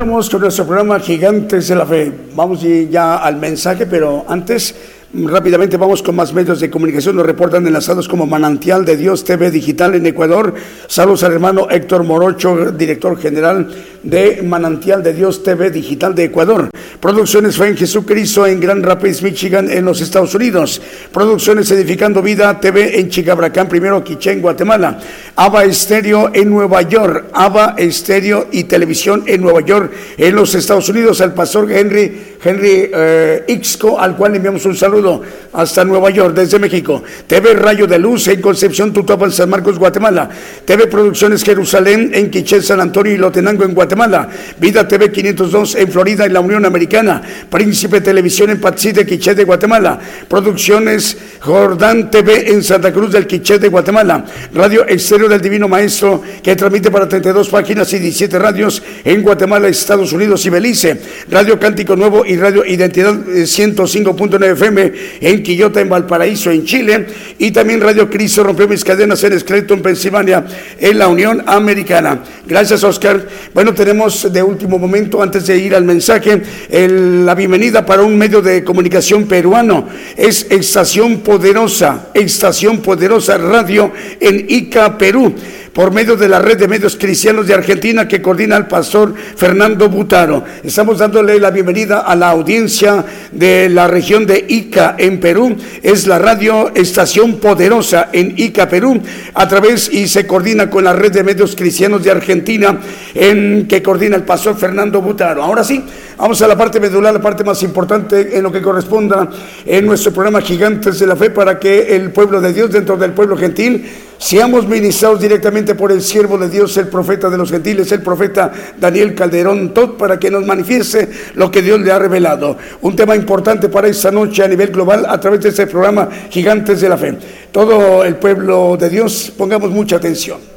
Speaker 2: Vamos con nuestro programa Gigantes de la Fe. Vamos ya al mensaje, pero antes Rápidamente vamos con más medios de comunicación. Nos reportan enlazados como Manantial de Dios TV Digital en Ecuador. Saludos al hermano Héctor Morocho, director general de Manantial de Dios TV Digital de Ecuador. Producciones Fe en Jesucristo en Grand Rapids, Michigan, en los Estados Unidos. Producciones Edificando Vida TV en Chicabracán, primero Quiché, Guatemala. Ava Estéreo en Nueva York. Ava Estéreo y Televisión en Nueva York, en los Estados Unidos. Al pastor Henry, Henry eh, Ixco, al cual le enviamos un saludo hasta Nueva York, desde México. TV Rayo de Luz en Concepción, Tutuapan, San Marcos, Guatemala. TV Producciones Jerusalén en Quiché, San Antonio y Lotenango en Guatemala. Vida TV 502 en Florida, en la Unión Americana. Príncipe Televisión en Patsy de Quiché de Guatemala. Producciones Jordán TV en Santa Cruz del Quiché de Guatemala. Radio Exterior del Divino Maestro que transmite para 32 páginas y 17 radios en Guatemala, Estados Unidos y Belice. Radio Cántico Nuevo y Radio Identidad 105.9 FM en Quillota, en Valparaíso, en Chile, y también Radio Cristo rompió mis cadenas en Scranton, Pensilvania, en la Unión Americana. Gracias, Oscar. Bueno, tenemos de último momento, antes de ir al mensaje, la bienvenida para un medio de comunicación peruano. Es Estación Poderosa, Estación Poderosa Radio en Ica, Perú por medio de la red de medios cristianos de Argentina que coordina el pastor Fernando Butaro. Estamos dándole la bienvenida a la audiencia de la región de Ica en Perú. Es la radio Estación Poderosa en Ica, Perú, a través y se coordina con la red de medios cristianos de Argentina en que coordina el pastor Fernando Butaro. Ahora sí, vamos a la parte medular, la parte más importante en lo que corresponda en nuestro programa Gigantes de la Fe para que el pueblo de Dios dentro del pueblo gentil seamos ministrados directamente por el siervo de Dios, el profeta de los gentiles, el profeta Daniel Calderón Tot, para que nos manifieste lo que Dios le ha revelado. Un tema importante para esta noche a nivel global a través de este programa Gigantes de la Fe. Todo el pueblo de Dios, pongamos mucha atención.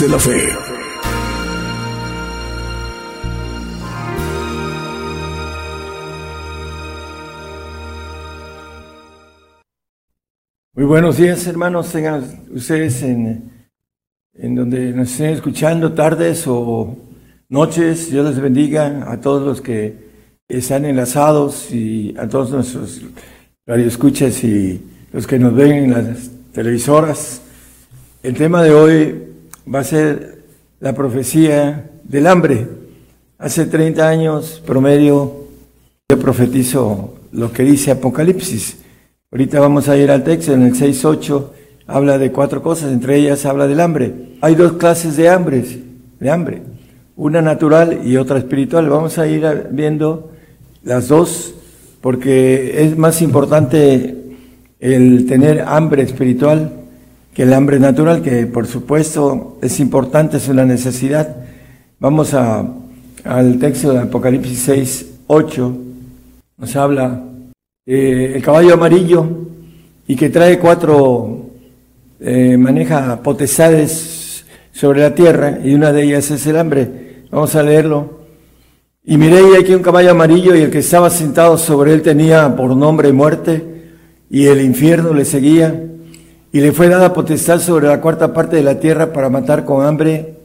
Speaker 1: De la Fe.
Speaker 6: Muy buenos días, hermanos. Tengan ustedes en, en donde nos estén escuchando, tardes o noches. Dios les bendiga a todos los que están enlazados y a todos nuestros radioescuchas y los que nos ven en las televisoras. El tema de hoy va a ser la profecía del hambre. Hace 30 años promedio yo profetizo lo que dice Apocalipsis. Ahorita vamos a ir al texto, en el 6.8 habla de cuatro cosas, entre ellas habla del hambre. Hay dos clases de hambres, de hambre, una natural y otra espiritual. Vamos a ir viendo las dos porque es más importante el tener hambre espiritual que el hambre natural, que por supuesto es importante, es una necesidad. Vamos a, al texto de Apocalipsis 6, 8, nos habla eh, el caballo amarillo y que trae cuatro, eh, maneja potestades sobre la tierra y una de ellas es el hambre. Vamos a leerlo. Y miré y aquí un caballo amarillo y el que estaba sentado sobre él tenía por nombre muerte y el infierno le seguía y le fue dada potestad sobre la cuarta parte de la tierra para matar con hambre,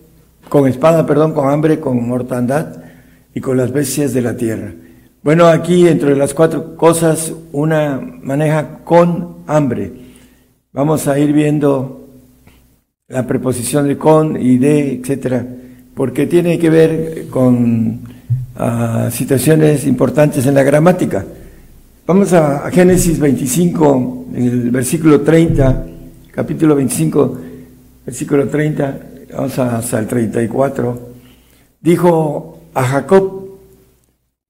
Speaker 6: con espada, perdón, con hambre, con mortandad y con las bestias de la tierra. Bueno, aquí entre las cuatro cosas, una maneja con hambre. Vamos a ir viendo la preposición de con y de, etcétera, porque tiene que ver con a situaciones importantes en la gramática. Vamos a, Génesis 25, el versículo 30, capítulo 25, versículo 30, vamos hasta el 34. Dijo a Jacob,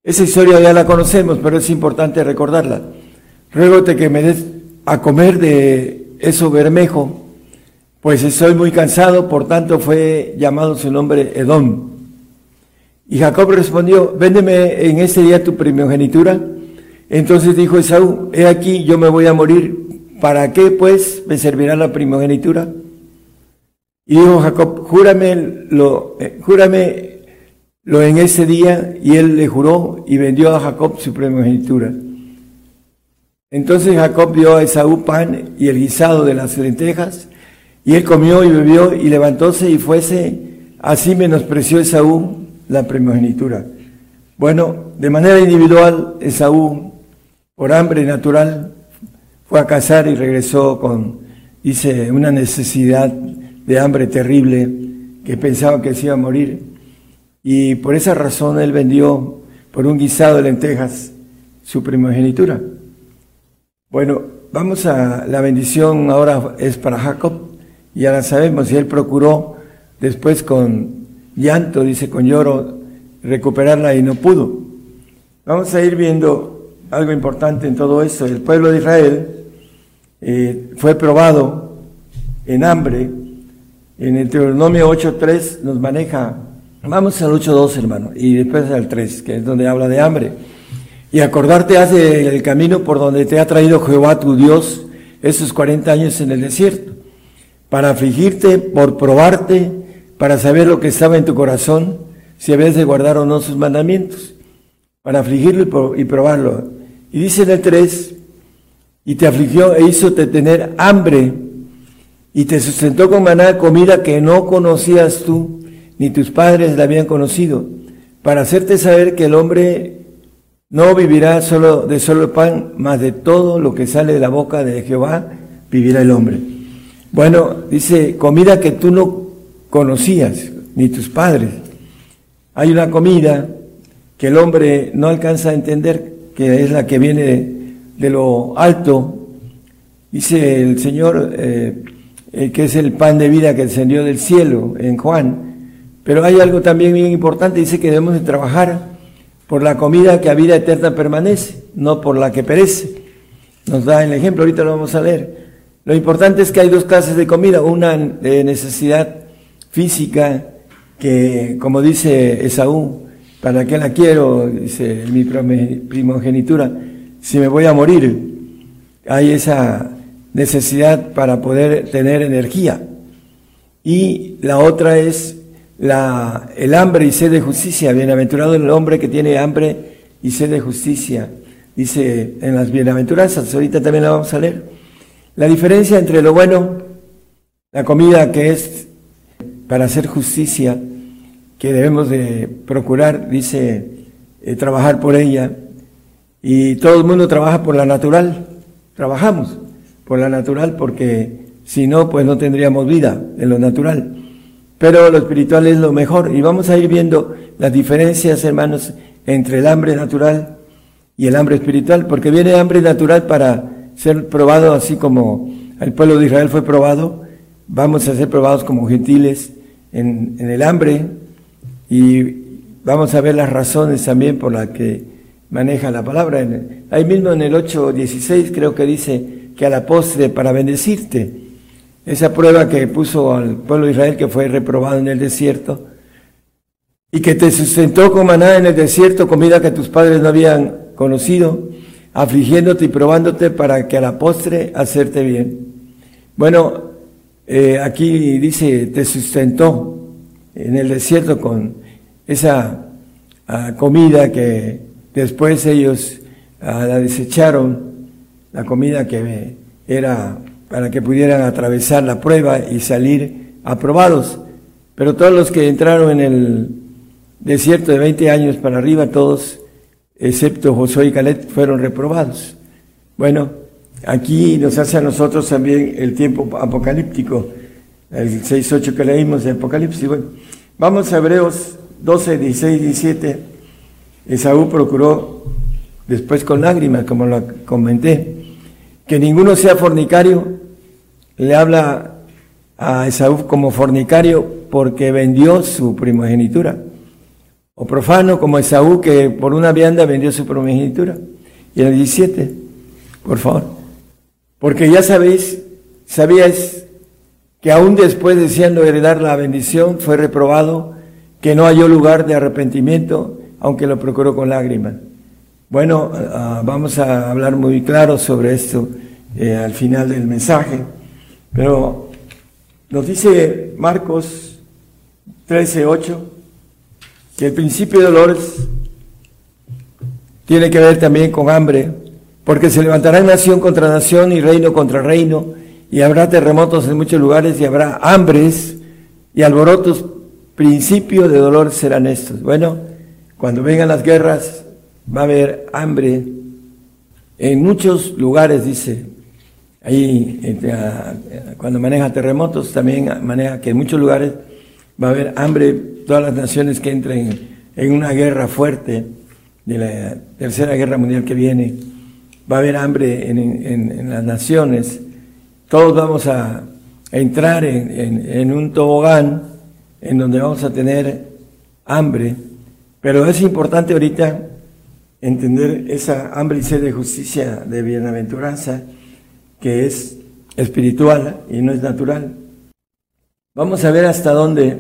Speaker 6: esa historia ya la conocemos, pero es importante recordarla. Ruégote que me des a comer de eso bermejo, pues estoy muy cansado, por tanto fue llamado su nombre Edom. Y Jacob respondió, véndeme en este día tu primogenitura. Entonces dijo Esaú, he aquí, yo me voy a morir. ¿Para qué pues me servirá la primogenitura? Y dijo Jacob, júrame lo, eh, lo en ese día. Y él le juró y vendió a Jacob su primogenitura. Entonces Jacob dio a Esaú pan y el guisado de las lentejas. Y él comió y bebió y levantóse y fuese. Así menospreció Esaú la primogenitura. Bueno, de manera individual, Esaú, por hambre natural, fue a cazar y regresó con, dice, una necesidad de hambre terrible, que pensaba que se iba a morir. Y por esa razón él vendió por un guisado de lentejas su primogenitura. Bueno, vamos a la bendición ahora es para Jacob, ya la sabemos, y él procuró después con llanto, dice con lloro, recuperarla y no pudo. Vamos a ir viendo algo importante en todo esto. El pueblo de Israel eh, fue probado en hambre. En el Deuteronomio 8.3 nos maneja, vamos al 8.2 hermano, y después al 3, que es donde habla de hambre. Y acordarte hace el camino por donde te ha traído Jehová tu Dios esos 40 años en el desierto, para afligirte, por probarte, para saber lo que estaba en tu corazón, si habías de guardar o no sus mandamientos, para afligirlo y probarlo. Y dice en el 3, y te afligió e hizo tener hambre, y te sustentó con maná comida que no conocías tú, ni tus padres la habían conocido, para hacerte saber que el hombre no vivirá solo de solo pan, mas de todo lo que sale de la boca de Jehová vivirá el hombre. Bueno, dice, comida que tú no conocías, ni tus padres. Hay una comida que el hombre no alcanza a entender, que es la que viene de, lo alto. Dice el Señor eh, eh, que es el pan de vida que descendió del cielo en Juan. Pero hay algo también bien importante, dice que debemos de trabajar por la comida que a vida eterna permanece, no por la que perece. Nos da el ejemplo, ahorita lo vamos a leer. Lo importante es que hay dos clases de comida, una de necesidad física que, como dice Esaú, ¿para qué la quiero? Dice mi primogenitura, si me voy a morir. Hay esa necesidad para poder tener energía. Y la otra es la, el hambre y sed de justicia. Bienaventurado el hombre que tiene hambre y sed de justicia. Dice en las bienaventuranzas, ahorita también la vamos a leer. La diferencia entre lo bueno, la comida que es para hacer justicia, que debemos de procurar, dice, eh, trabajar por ella. Y todo el mundo trabaja por la natural, trabajamos por la natural porque si no, pues no tendríamos vida en lo natural. Pero lo espiritual es lo mejor y vamos a ir viendo las diferencias, hermanos, entre el hambre natural y el hambre espiritual, porque viene hambre natural para ser probado así como el pueblo de Israel fue probado, vamos a ser probados como gentiles en, el hambre y vamos a ver las razones también por las que maneja la palabra. Ahí mismo en el 8.16 creo que dice que a la postre para bendecirte. Esa prueba que puso al pueblo de Israel que fue reprobado en el desierto y que te sustentó con maná en el desierto, comida que tus padres no habían conocido, afligiéndote y probándote para que a la postre hacerte bien. Bueno, eh, aquí dice, te sustentó en el desierto con esa ah, comida que después ellos ah, la desecharon, la comida que era para que pudieran atravesar la prueba y salir aprobados. Pero todos los que entraron en el desierto de 20 años para arriba, todos, excepto Josué y Caleb, fueron reprobados. Bueno, aquí nos hace a nosotros también el tiempo apocalíptico, el 6.8 que leímos de Apocalipsis. Bueno, vamos a Hebreos 12, 16, 17. Esaú procuró, después con lágrimas, como lo comenté, que ninguno sea fornicario, le habla a Esaú como fornicario porque vendió su primogenitura. O profano como Esaú que por una vianda vendió su primogenitura. Y el 17, por favor. Porque ya sabéis, sabíais que aún después deseando heredar la bendición fue reprobado, que no halló lugar de arrepentimiento, aunque lo procuró con lágrimas. Bueno, ah, vamos a hablar muy claro sobre esto eh, al final del mensaje, pero nos dice Marcos 13, 8, que el principio de dolores tiene que ver también con hambre, porque se levantará nación contra nación y reino contra reino, y habrá terremotos en muchos lugares y habrá hambres y alborotos. Principio de dolor serán estos. Bueno, cuando vengan las guerras va a haber hambre en muchos lugares, dice. Ahí, ah, cuando maneja terremotos, también maneja que en muchos lugares va a haber hambre, todas las naciones que entren en una guerra fuerte de la tercera guerra mundial que viene, va a haber hambre en, las naciones, todos vamos a entrar en, en- en un tobogán en donde vamos a tener hambre, pero es importante ahorita entender esa hambre y sed de justicia, de bienaventuranza, que es espiritual y no es natural. Vamos a ver hasta dónde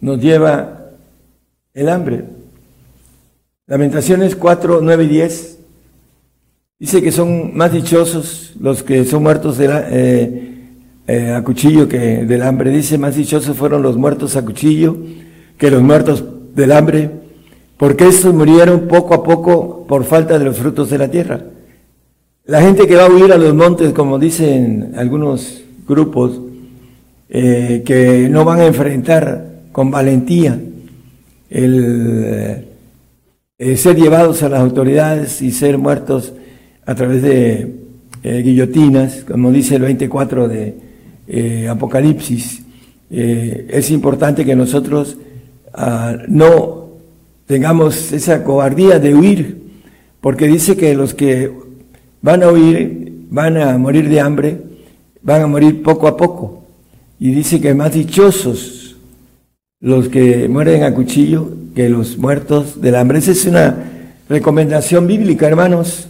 Speaker 6: nos lleva el hambre. Lamentaciones 4, 9 y 10 dice que son más dichosos los que son muertos eh, eh, a cuchillo que del hambre. Dice, más dichosos fueron los muertos a cuchillo que los muertos del hambre, porque estos murieron poco a poco por falta de los frutos de la tierra. La gente que va a huir a los montes, como dicen algunos grupos, eh, que no van a enfrentar con valentía el eh, ser llevados a las autoridades y ser muertos a través de eh, guillotinas, como dice el 24 de eh, Apocalipsis. Eh, es importante que nosotros ah, no tengamos esa cobardía de huir, porque dice que los que van a huir van a morir de hambre, van a morir poco a poco. Y dice que más dichosos los que mueren a cuchillo que los muertos del hambre. Esa es una recomendación bíblica, hermanos.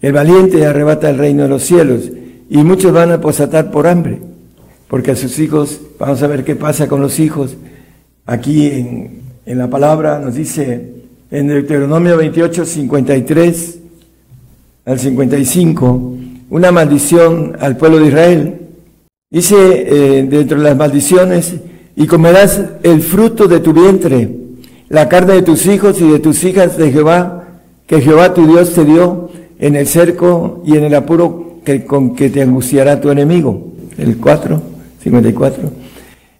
Speaker 6: El valiente arrebata el reino de los cielos y muchos van a posatar por hambre, porque a sus hijos, vamos a ver qué pasa con los hijos. Aquí en, en la palabra nos dice en Deuteronomio 28, 53 al 55, una maldición al pueblo de Israel. Dice eh, dentro de las maldiciones, y comerás el fruto de tu vientre, la carne de tus hijos y de tus hijas de Jehová, que Jehová tu Dios te dio en el cerco y en el apuro que, con que te angustiará tu enemigo. El 4, 54.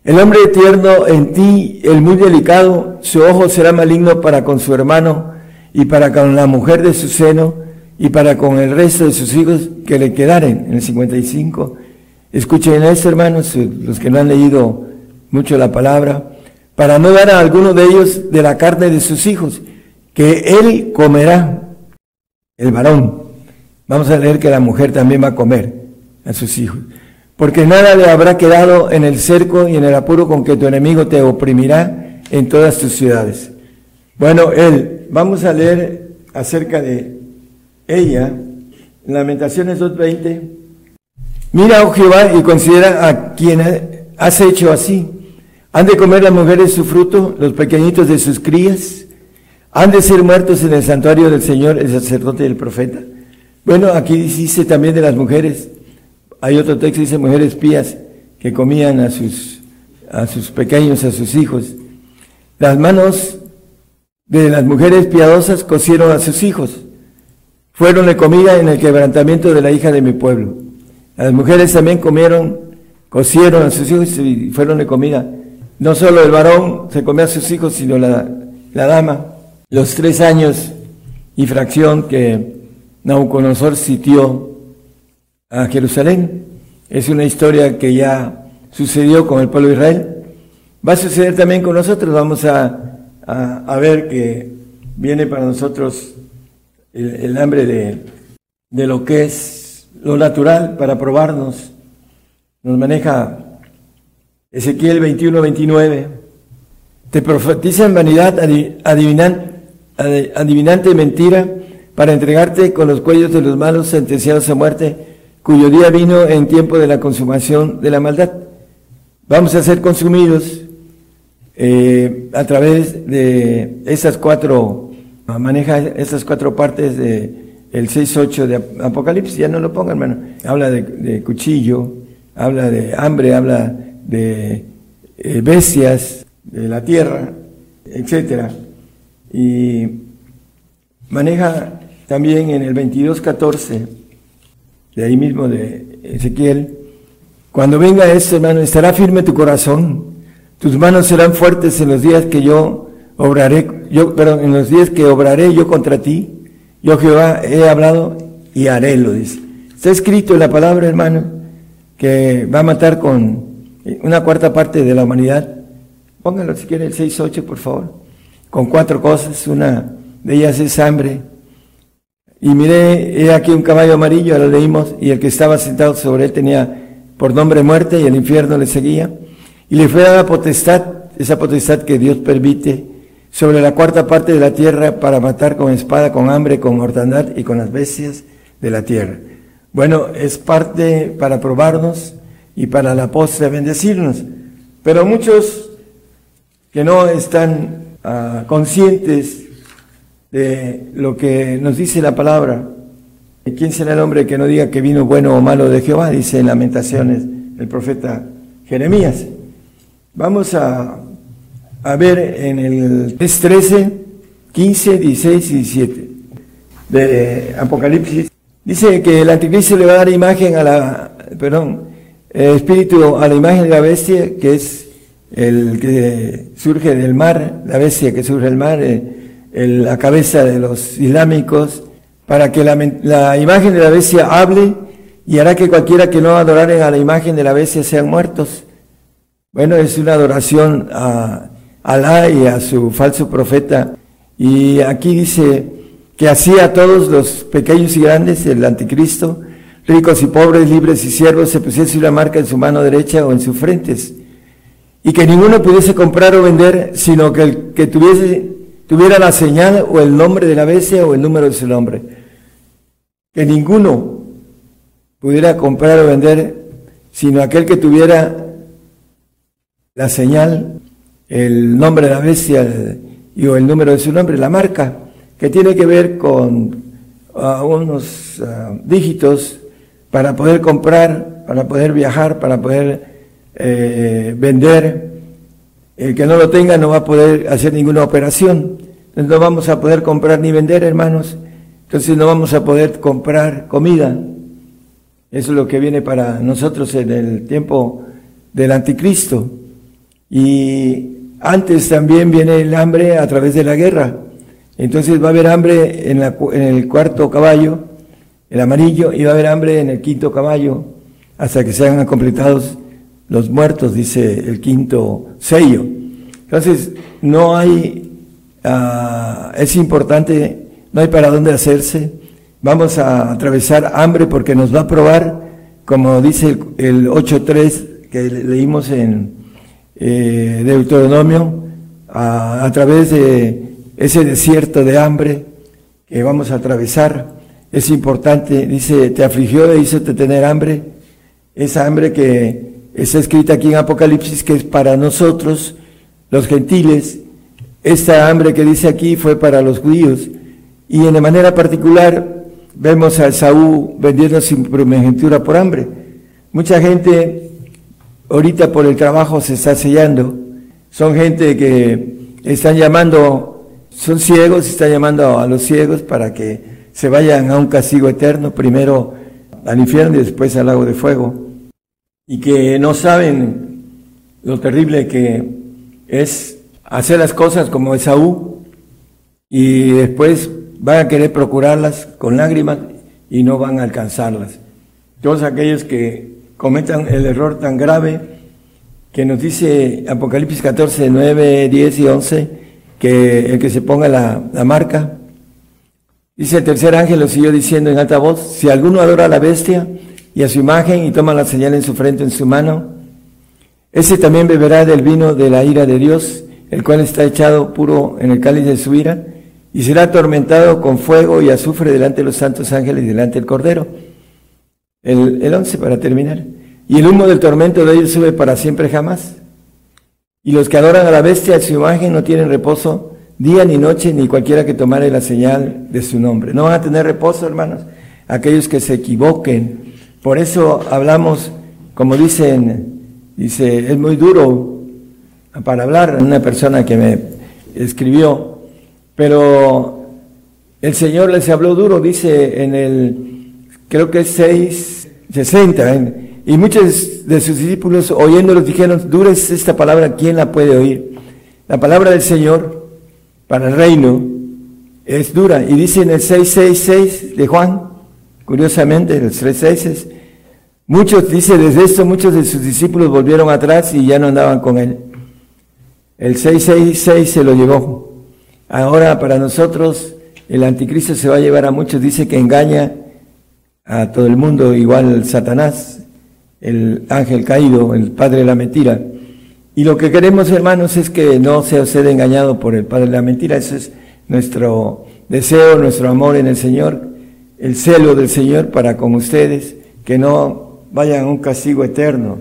Speaker 6: El hombre tierno en ti, el muy delicado, su ojo será maligno para con su hermano y para con la mujer de su seno y para con el resto de sus hijos que le quedaren. En el 55. Escuchen esto, hermanos, los que no han leído mucho la palabra, para no dar a alguno de ellos de la carne de sus hijos, que él comerá, el varón. Vamos a leer que la mujer también va a comer a sus hijos. Porque nada le habrá quedado en el cerco y en el apuro con que tu enemigo te oprimirá en todas tus ciudades. Bueno, él, vamos a leer acerca de ella, en Lamentaciones 2.20, mira, oh Jehová, y considera a quien has hecho así. Han de comer las mujeres su fruto, los pequeñitos de sus crías, han de ser muertos en el santuario del Señor, el sacerdote y el profeta. Bueno, aquí dice también de las mujeres, hay otro texto que dice mujeres pías que comían a sus, a sus pequeños, a sus hijos. Las manos de las mujeres piadosas cocieron a sus hijos. Fueron de comida en el quebrantamiento de la hija de mi pueblo. Las mujeres también comieron, cocieron a sus hijos y fueron de comida. No solo el varón se comía a sus hijos, sino la, la dama. Los tres años y fracción que Nabucodonosor sitió a Jerusalén. Es una historia que ya sucedió con el pueblo de Israel. Va a suceder también con nosotros. Vamos a, a, ver que viene para nosotros el, hambre de, de, lo que es lo natural para probarnos. Nos maneja Ezequiel 21, 29. Te profetizan vanidad adivinan, adivinante mentira para entregarte con los cuellos de los malos sentenciados a muerte cuyo día vino en tiempo de la consumación de la maldad. Vamos a ser consumidos eh, a través de esas cuatro, maneja esas cuatro partes de el 6.8 de Apocalipsis, ya no lo pongan, hermano. Habla de, cuchillo, habla de hambre, habla de eh, bestias de la tierra, etcétera. Y maneja también en el 22.14 de ahí mismo de Ezequiel, cuando venga esto, hermano, estará firme tu corazón, tus manos serán fuertes en los días que yo obraré, yo, perdón, en los días que obraré yo contra ti, yo Jehová he hablado y haré, lo dice. Está escrito en la palabra, hermano, que va a matar con una cuarta parte de la humanidad. Póngalo si quiere el 6-8, por favor. Con cuatro cosas, una de ellas es hambre, y miré, he aquí un caballo amarillo, ahora leímos, y el que estaba sentado sobre él tenía por nombre muerte y el infierno le seguía. Y le fue dada potestad, esa potestad que Dios permite, sobre la cuarta parte de la tierra para matar con espada, con hambre, con mortandad y con las bestias de la tierra. Bueno, es parte para probarnos y para la postre bendecirnos. Pero muchos que no están ah, conscientes de lo que nos dice la palabra. ¿Quién será el hombre que no diga que vino bueno o malo de Jehová? Dice en Lamentaciones el profeta Jeremías. Vamos a, a ver en el 13, 15, 16 y 17 de Apocalipsis. Dice que el anticristo le va a dar imagen a la, perdón, espíritu a la imagen de la bestia, que es el que surge del mar, la bestia que surge del mar, eh, la cabeza de los islámicos, para que la, imagen de la bestia hable y hará que cualquiera que no adorare a la imagen de la bestia sean muertos. Bueno, es una adoración a Alá y a su falso profeta. Y aquí dice que así a todos los pequeños y grandes, el anticristo, ricos y pobres, libres y siervos, se pusiese una marca en su mano derecha o en sus frentes. Y que ninguno pudiese comprar o vender, sino que el que tuviese tuviera la señal o el nombre de la bestia o el número de su nombre. Que ninguno pudiera comprar o vender, sino aquel que tuviera la señal, el nombre de la bestia y o el número de su nombre, la marca, que tiene que ver con ah, unos ah, dígitos para poder comprar, para poder viajar, para poder eh, vender, el que no lo tenga no va a poder hacer ninguna operación. no vamos a poder comprar ni vender, hermanos. Entonces no vamos a poder comprar comida. Eso es lo que viene para nosotros en el tiempo del anticristo. Y antes también viene el hambre a través de la guerra. Entonces va a haber hambre en, en el cuarto caballo, el amarillo, y va a haber hambre en el quinto caballo, hasta que sean completados los muertos, dice el quinto sello. Entonces, no hay, ah, es importante, no hay para dónde hacerse. Vamos a atravesar hambre porque nos va a probar, como dice el, 8.3 que leímos en eh, Deuteronomio, a, través de ese desierto de hambre, que vamos a atravesar. Es importante, dice, te afligió e hizo tener hambre. Esa hambre que está escrita aquí en Apocalipsis, que es para nosotros, los gentiles. Esta hambre que dice aquí fue para los judíos. Y en de manera particular vemos a Saúl vendiendo su primogenitura por hambre. Mucha gente ahorita por el trabajo se está sellando. Son gente que están llamando, son ciegos, están llamando a los ciegos para que se vayan a un castigo eterno, primero al infierno y después al lago de fuego. Y que no saben lo terrible que es hacer las cosas como Esaú y después van a querer procurarlas con lágrimas y no van a alcanzarlas. Todos aquellos que cometan el error tan grave que nos dice Apocalipsis 14, 9, 10 y 11, que el que se ponga la, la marca, dice el tercer ángel lo siguió diciendo en alta voz, si alguno adora a la bestia y a su imagen y toma la señal en su frente, en su mano, ese también beberá del vino de la ira de Dios, el cual está echado puro en el cáliz de su ira, y será atormentado con fuego y azufre delante de los santos ángeles y delante del Cordero. El, el once para terminar. Y el humo del tormento de ellos sube para siempre jamás. Y los que adoran a la bestia, a su imagen, no tienen reposo día ni noche, ni cualquiera que tomare la señal de su nombre. No van a tener reposo, hermanos, aquellos que se equivoquen. Por eso hablamos, como dicen, dice, es muy duro para hablar. Una persona que me escribió, pero el Señor les habló duro, dice en el, creo que es 6, 60, y muchos de sus discípulos oyéndolos dijeron, dura es esta palabra, ¿quién la puede oír? La palabra del Señor para el reino es dura, y dice en el 666 de Juan, curiosamente, en el 36, muchos, dice desde esto, muchos de sus discípulos volvieron atrás y ya no andaban con él. El 666 se lo llevó. Ahora para nosotros el anticristo se va a llevar a muchos, dice que engaña a todo el mundo, igual Satanás, el ángel caído, el padre de la mentira. Y lo que queremos, hermanos, es que no sea usted engañado por el padre de la mentira. Ese es nuestro deseo, nuestro amor en el Señor, el celo del Señor para con ustedes, que no vayan a un castigo eterno.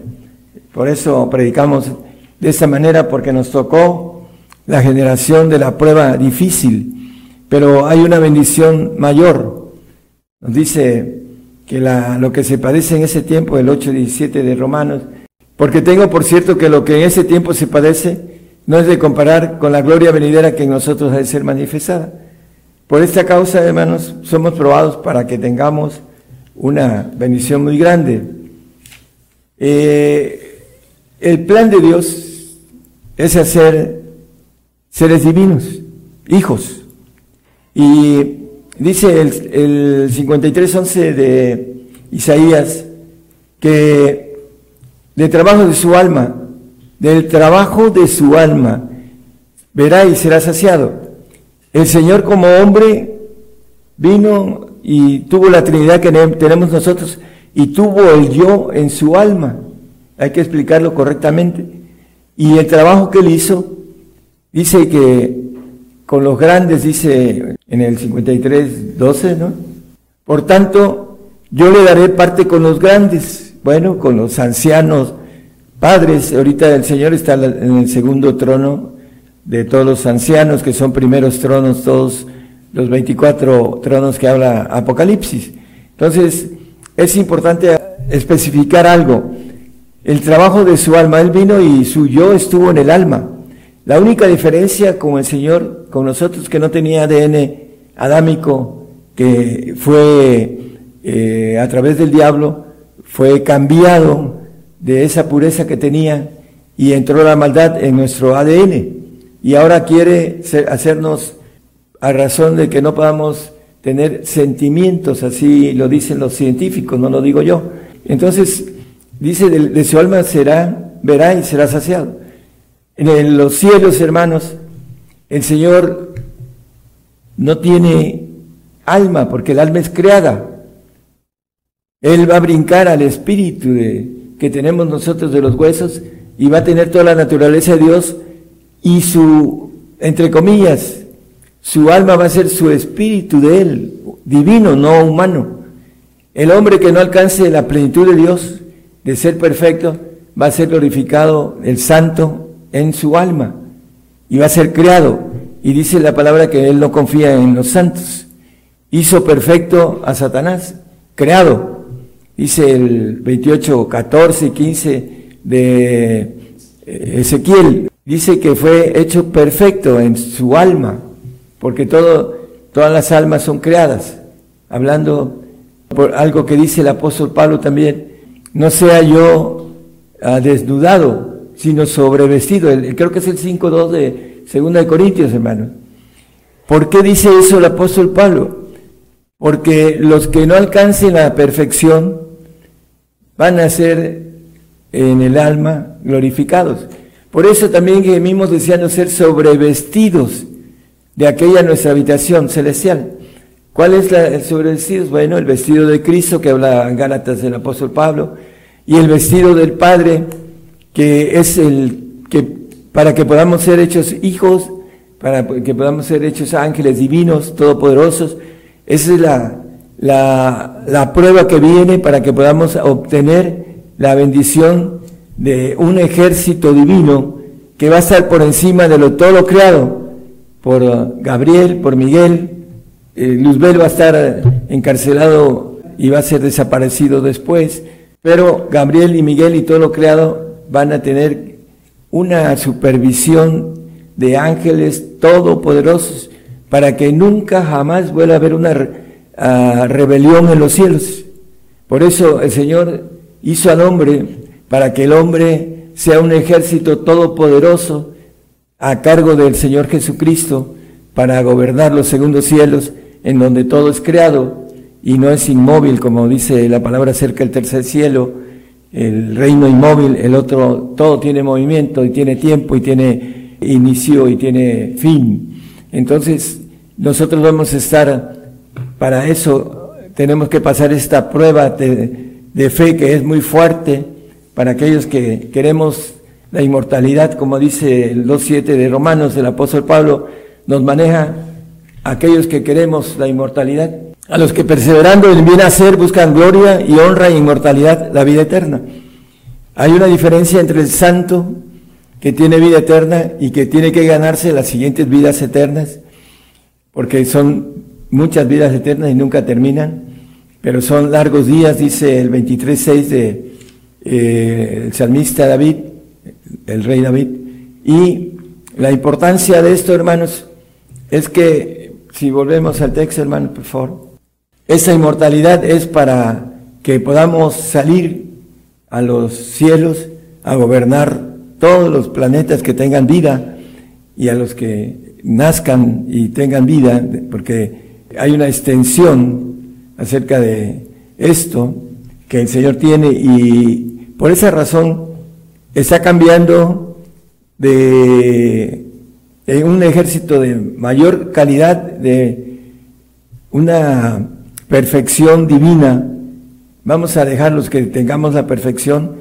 Speaker 6: Por eso predicamos de esta manera, porque nos tocó la generación de la prueba difícil, pero hay una bendición mayor. Nos dice que lo que se padece en ese tiempo, el 8.17 de Romanos, porque tengo por cierto que lo que en ese tiempo se padece no es de comparar con la gloria venidera que en nosotros ha de ser manifestada. Por esta causa, hermanos, somos probados para que tengamos una bendición muy grande. Eh, el plan de Dios es hacer seres divinos, hijos. Y dice el, el 53.11 de Isaías que del trabajo de su alma, del trabajo de su alma, verá y será saciado. El Señor como hombre vino y tuvo la Trinidad que tenemos nosotros y tuvo el yo en su alma. Hay que explicarlo correctamente. Y el trabajo que él hizo Dice que con los grandes, dice en el 53, 12, ¿no? Por tanto, yo le daré parte con los grandes, bueno, con los ancianos, padres. Ahorita el Señor está en el segundo trono de todos los ancianos, que son primeros tronos, todos los 24 tronos que habla Apocalipsis. Entonces, es importante especificar algo. El trabajo de su alma, él vino y su yo estuvo en el alma. La única diferencia con el Señor, con nosotros que no tenía ADN adámico, que fue eh, a través del diablo, fue cambiado de esa pureza que tenía y entró la maldad en nuestro ADN. Y ahora quiere hacernos a razón de que no podamos tener sentimientos, así lo dicen los científicos, no lo digo yo. Entonces, dice, de, de su alma será, verá y será saciado. En los cielos, hermanos, el Señor no tiene alma, porque el alma es creada. Él va a brincar al espíritu que tenemos nosotros de los huesos y va a tener toda la naturaleza de Dios y su, entre comillas, su alma va a ser su espíritu de él, divino, no humano. El hombre que no alcance la plenitud de Dios, de ser perfecto, va a ser glorificado el santo en su alma y va a ser creado. Y dice la palabra que él no confía en los santos. Hizo perfecto a Satanás, creado. Dice el 28, 14 y 15 de eh, Ezequiel. Dice que fue hecho perfecto en su alma, porque todo, todas las almas son creadas. Hablando por algo que dice el apóstol Pablo también, no sea yo ah, desnudado, sino sobrevestido. creo que es el 5.2 de Segunda de Corintios, hermano. ¿Por qué dice eso el apóstol Pablo? Porque los que no alcancen la perfección van a ser en el alma glorificados. Por eso también gemimos deseando ser sobrevestidos de aquella nuestra habitación celestial. ¿Cuál es la, el sobrevestido? Bueno, el vestido de Cristo que habla en Gálatas del apóstol Pablo y el vestido del Padre que es el que para que podamos ser hechos hijos, para que podamos ser hechos ángeles divinos, todopoderosos. Esa es la, la, la prueba que viene para que podamos obtener la bendición de un ejército divino que va a estar por encima de lo todo lo creado, por Gabriel, por Miguel, eh, Luzbel va a estar encarcelado y va a ser desaparecido después, pero Gabriel y Miguel y todo lo creado van a tener una supervisión de ángeles todopoderosos para que nunca jamás vuelva a haber una ah, rebelión en los cielos. Por eso el Señor hizo al hombre para que el hombre sea un ejército todopoderoso a cargo del Señor Jesucristo para gobernar los segundos cielos en donde todo es creado y no es inmóvil, como dice la palabra acerca del tercer cielo, el reino inmóvil, el otro, todo tiene movimiento y tiene tiempo y tiene inicio y tiene fin. Entonces, nosotros vamos a estar, para eso tenemos que pasar esta prueba de, de fe que es muy fuerte para aquellos que queremos la inmortalidad, como dice el 2.7 de Romanos, el apóstol Pablo nos maneja aquellos que queremos la inmortalidad, a los que perseverando en bien hacer buscan gloria y honra e inmortalidad, la vida eterna. Hay una diferencia entre el santo que tiene vida eterna y que tiene que ganarse las siguientes vidas eternas, porque son muchas vidas eternas y nunca terminan, pero son largos días, dice el 23.6 de eh, el salmista David, el rey David, y la importancia de esto, hermanos, es que si volvemos al texto, hermano, por favor. Esa inmortalidad es para que podamos salir a los cielos a gobernar todos los planetas que tengan vida y a los que nazcan y tengan vida, porque hay una extensión acerca de esto que el Señor tiene y por esa razón está cambiando de un ejército de mayor calidad, de una perfección divina. Vamos a dejar los que tengamos la perfección,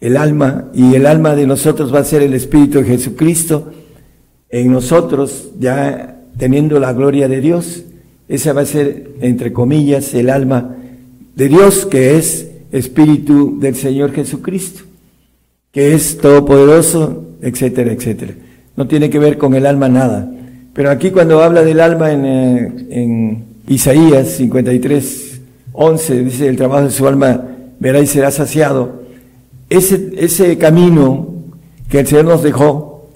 Speaker 6: el alma, y el alma de nosotros va a ser el Espíritu de Jesucristo en nosotros, ya teniendo la gloria de Dios. Esa va a ser, entre comillas, el alma de Dios, que es Espíritu del Señor Jesucristo, que es todopoderoso, etcétera, etcétera no tiene que ver con el alma nada. Pero aquí cuando habla del alma en, eh, Isaías 53, 11, dice, el trabajo de su alma verá y será saciado. Ese, ese camino que el Señor nos dejó,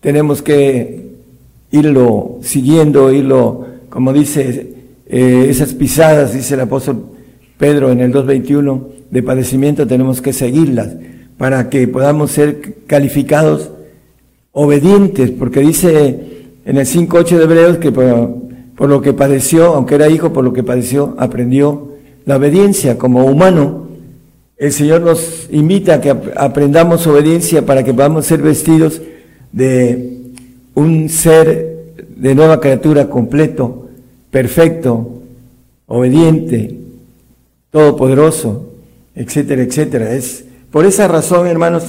Speaker 6: tenemos que irlo siguiendo, irlo, como dice, eh, esas pisadas, dice el apóstol Pedro en el 2.21, de padecimiento tenemos que seguirlas para que podamos ser calificados obedientes, porque dice en el 5.8 de Hebreos que por, lo que padeció, aunque era hijo, por lo que padeció, aprendió la obediencia como humano. El Señor nos invita a que aprendamos obediencia para que podamos ser vestidos de un ser de nueva criatura completo, perfecto, obediente, todopoderoso, etcétera, etcétera. Es por esa razón, hermanos,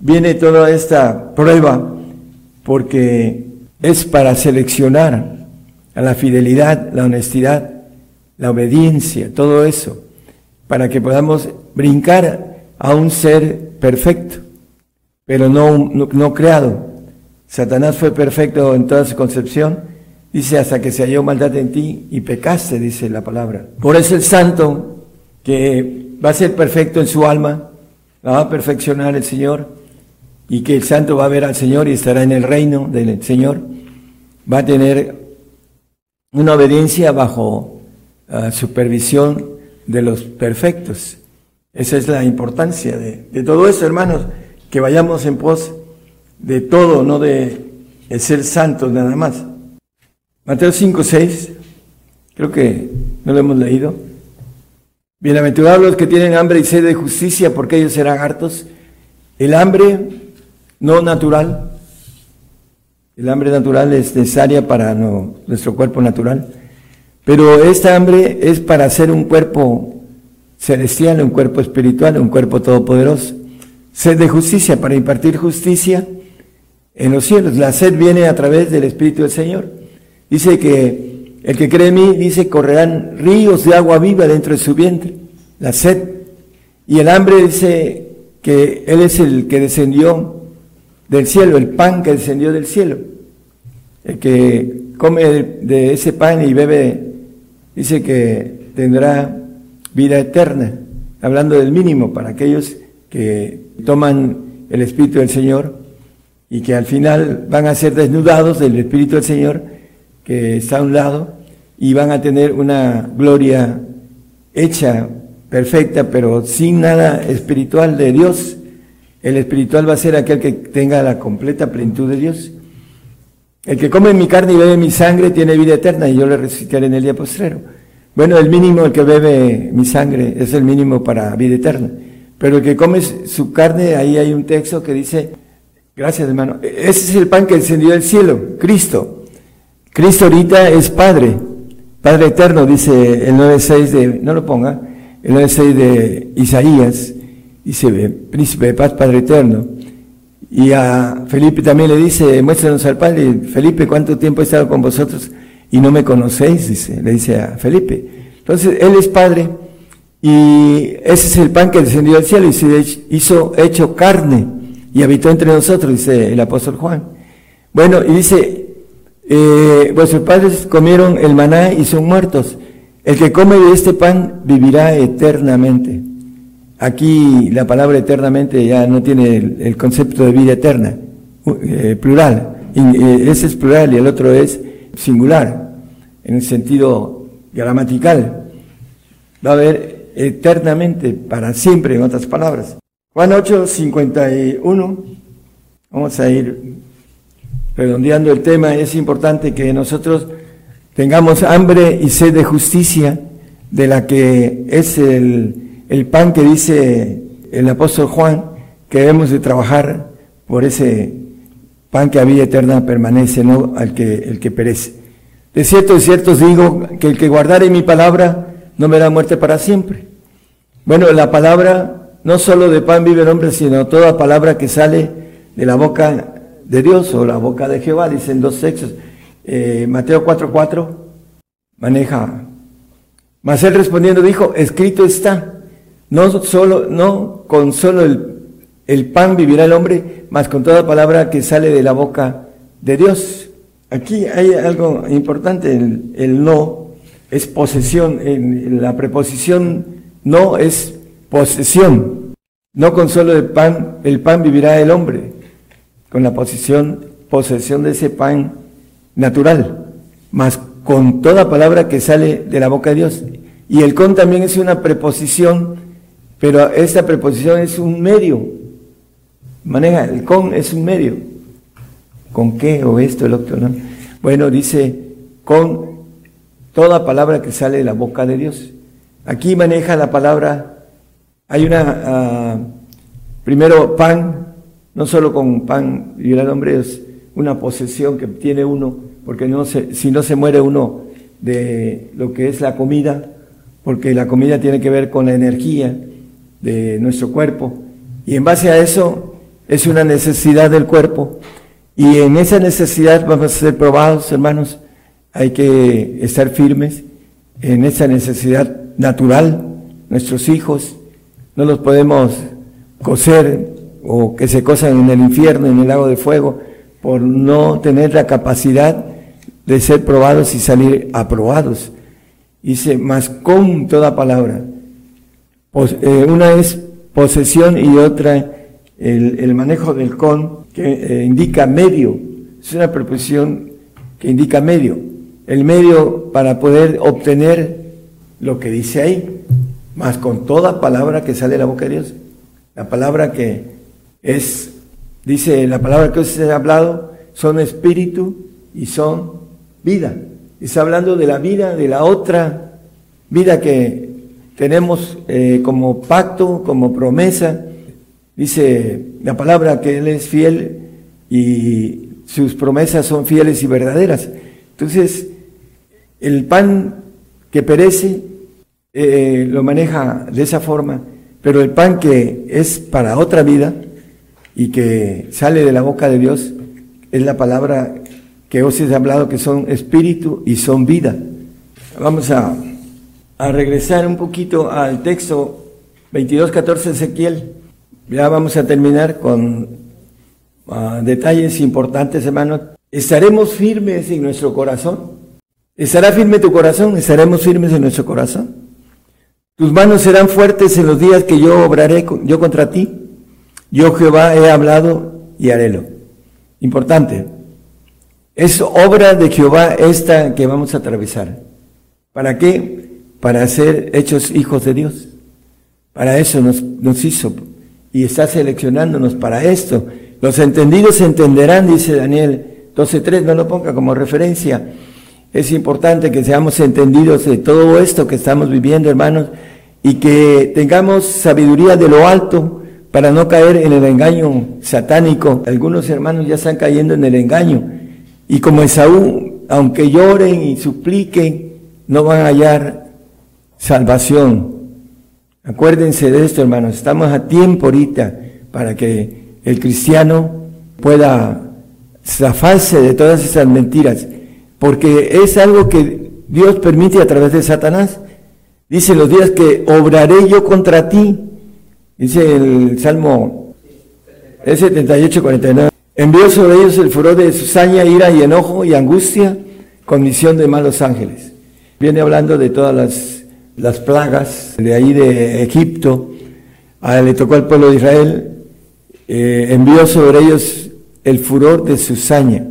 Speaker 6: viene toda esta prueba porque es para seleccionar a la fidelidad, la honestidad, la obediencia, todo eso, para que podamos brincar a un ser perfecto, pero no, no, no creado. Satanás fue perfecto en toda su concepción, dice hasta que se halló maldad en ti y pecaste, dice la palabra. Por eso el santo, que va a ser perfecto en su alma, la va a perfeccionar el Señor, y que el santo va a ver al Señor y estará en el reino del Señor, va a tener una obediencia bajo uh, supervisión de los perfectos. Esa es la importancia de, todo eso, hermanos, que vayamos en pos de todo, no de, de ser santos nada más. Mateo 5, 6, creo que no lo hemos leído. Bienaventurados los que tienen hambre y sed de justicia, porque ellos serán hartos. El hambre no natural. El hambre natural es necesaria para nuestro cuerpo natural, pero esta hambre es para hacer un cuerpo celestial, un cuerpo espiritual, un cuerpo todopoderoso. Sed de justicia, para impartir justicia en los cielos. La sed viene a través del Espíritu del Señor. Dice que el que cree en mí, dice, correrán ríos de agua viva dentro de su vientre. La sed. Y el hambre dice que Él es el que descendió del cielo, el pan que descendió del cielo. El que come de ese pan y bebe, dice que tendrá vida eterna, hablando del mínimo para aquellos que toman el Espíritu del Señor y que al final van a ser desnudados del Espíritu del Señor que está a un lado y van a tener una gloria hecha, perfecta, pero sin nada espiritual de Dios el espiritual va a ser aquel que tenga la completa plenitud de Dios. El que come mi carne y bebe mi sangre tiene vida eterna y yo le resucitaré en el día postrero. Bueno, el mínimo, el que bebe mi sangre, es el mínimo para vida eterna. Pero el que come su carne, ahí hay un texto que dice, gracias hermano, ese es el pan que descendió del cielo, Cristo. Cristo ahorita es Padre, Padre eterno, dice el 9.6 de, no lo ponga, el 9.6 de Isaías dice, príncipe de paz, Padre eterno. Y a Felipe también le dice, muéstranos al Padre. Felipe, ¿cuánto tiempo he estado con vosotros y no me conocéis? Dice, le dice a Felipe. Entonces, Él es Padre y ese es el pan que descendió del cielo y se hizo hecho carne y habitó entre nosotros, dice el apóstol Juan. Bueno, y dice, eh, vuestros padres comieron el maná y son muertos. El que come de este pan vivirá eternamente. Aquí la palabra eternamente ya no tiene el, concepto de vida eterna, eh, plural. Y, eh, ese es plural y el otro es singular, en el sentido gramatical. Va a haber eternamente, para siempre, en otras palabras. Juan 8, 51. Vamos a ir redondeando el tema. Es importante que nosotros tengamos hambre y sed de justicia, de la que es el el pan que dice el apóstol Juan, que debemos de trabajar por ese pan que a vida eterna permanece, no al que, el que perece. De cierto, de cierto os digo que el que guardare mi palabra no me da muerte para siempre. Bueno, la palabra, no solo de pan vive el hombre, sino toda palabra que sale de la boca de Dios o la boca de Jehová, dicen dos sexos. Eh, Mateo 4:4 maneja. Mas él respondiendo dijo, escrito está. No solo, no con solo el, pan vivirá el hombre, mas con toda palabra que sale de la boca de Dios. Aquí hay algo importante, el, no es posesión, la preposición no es posesión. No con solo el pan, el pan vivirá el hombre, con la posesión, posesión de ese pan natural, mas con toda palabra que sale de la boca de Dios. Y el con también es una preposición pero esta preposición es un medio. Maneja, el con es un medio. ¿Con qué? O esto, el otro, ¿no? Bueno, dice, con toda palabra que sale de la boca de Dios. Aquí maneja la palabra, hay una, uh, primero pan, no solo con pan y el hombre es una posesión que tiene uno, porque no se, si no se muere uno de lo que es la comida, porque la comida tiene que ver con la energía, de nuestro cuerpo. Y en base a eso es una necesidad del cuerpo. Y en esa necesidad vamos a ser probados, hermanos, hay que estar firmes en esa necesidad natural. Nuestros hijos no los podemos coser o que se cosan en el infierno, en el lago de fuego, por no tener la capacidad de ser probados y salir aprobados. Dice, más con toda palabra. Eh, una es posesión y otra el, manejo del con, que eh, indica medio. Es una preposición que indica medio. El medio para poder obtener lo que dice ahí, más con toda palabra que sale de la boca de Dios. La palabra que es, dice, la palabra que os he hablado son espíritu y son vida. Está hablando de la vida, de la otra vida que tenemos eh, como pacto, como promesa. Dice la palabra que Él es fiel y sus promesas son fieles y verdaderas. Entonces, el pan que perece eh, lo maneja de esa forma, pero el pan que es para otra vida y que sale de la boca de Dios es la palabra que os he hablado que son espíritu y son vida. Vamos a, a regresar un poquito al texto 22.14 Ezequiel. Ya vamos a terminar con uh, detalles importantes, hermanos. ¿Estaremos firmes en nuestro corazón? ¿Estará firme tu corazón? ¿Estaremos firmes en nuestro corazón? Tus manos serán fuertes en los días que yo obraré yo contra ti. Yo Jehová he hablado y harélo. Importante. Es obra de Jehová esta que vamos a atravesar. ¿Para qué? Para ser hechos hijos de Dios. Para eso nos, nos hizo y está seleccionándonos para esto. Los entendidos entenderán, dice Daniel 12.3, no lo ponga como referencia. Es importante que seamos entendidos de todo esto que estamos viviendo, hermanos, y que tengamos sabiduría de lo alto para no caer en el engaño satánico. Algunos hermanos ya están cayendo en el engaño. Y como Esaú, aunque lloren y supliquen, no van a hallar salvación. Acuérdense de esto, hermanos. Estamos a tiempo ahorita para que el cristiano pueda zafarse de todas esas mentiras, porque es algo que Dios permite a través de Satanás. Dice los días que obraré yo contra ti. Dice el Salmo 78, 49. Envió sobre ellos el furor de saña, ira y enojo y angustia con misión de malos ángeles. Viene hablando de todas las las plagas de ahí de Egipto, a, le tocó al pueblo de Israel, eh, envió sobre ellos el furor de su saña.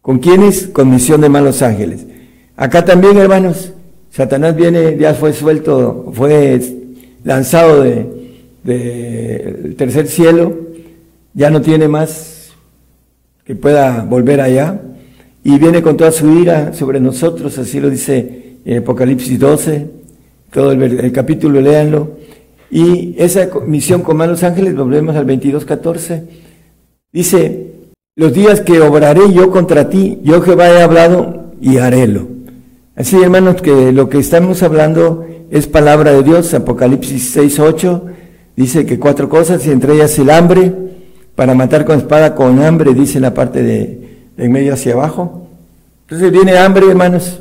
Speaker 6: ¿Con quiénes? Con misión de malos ángeles. Acá también, hermanos, Satanás viene, ya fue suelto, fue lanzado del de, tercer cielo, ya no tiene más que pueda volver allá, y viene con toda su ira sobre nosotros, así lo dice Apocalipsis 12, todo el, capítulo, léanlo. Y esa misión con malos ángeles, volvemos al 22.14, dice, los días que obraré yo contra ti, yo Jehová he hablado y harélo. Así, hermanos, que lo que estamos hablando es palabra de Dios, Apocalipsis 6.8, dice que cuatro cosas, y entre ellas el hambre, para matar con espada con hambre, dice la parte de, en medio hacia abajo. Entonces viene hambre, hermanos,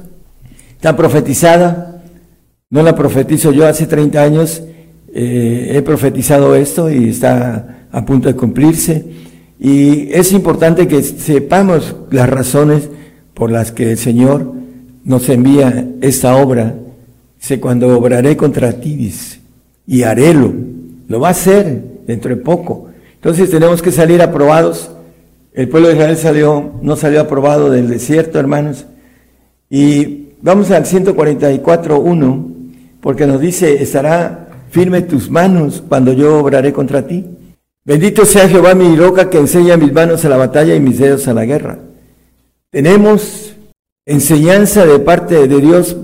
Speaker 6: está profetizada, no la profetizo yo, hace 30 años eh, he profetizado esto y está a punto de cumplirse. Y es importante que sepamos las razones por las que el Señor nos envía esta obra. Dice, cuando obraré contra ti, y harélo. Lo va a hacer dentro de poco. Entonces tenemos que salir aprobados. El pueblo de Israel salió, no salió aprobado del desierto, hermanos. Y vamos al 144.1 porque nos dice, estará firme tus manos cuando yo obraré contra ti. Bendito sea Jehová mi roca que enseña mis manos a la batalla y mis dedos a la guerra. Tenemos enseñanza de parte de Dios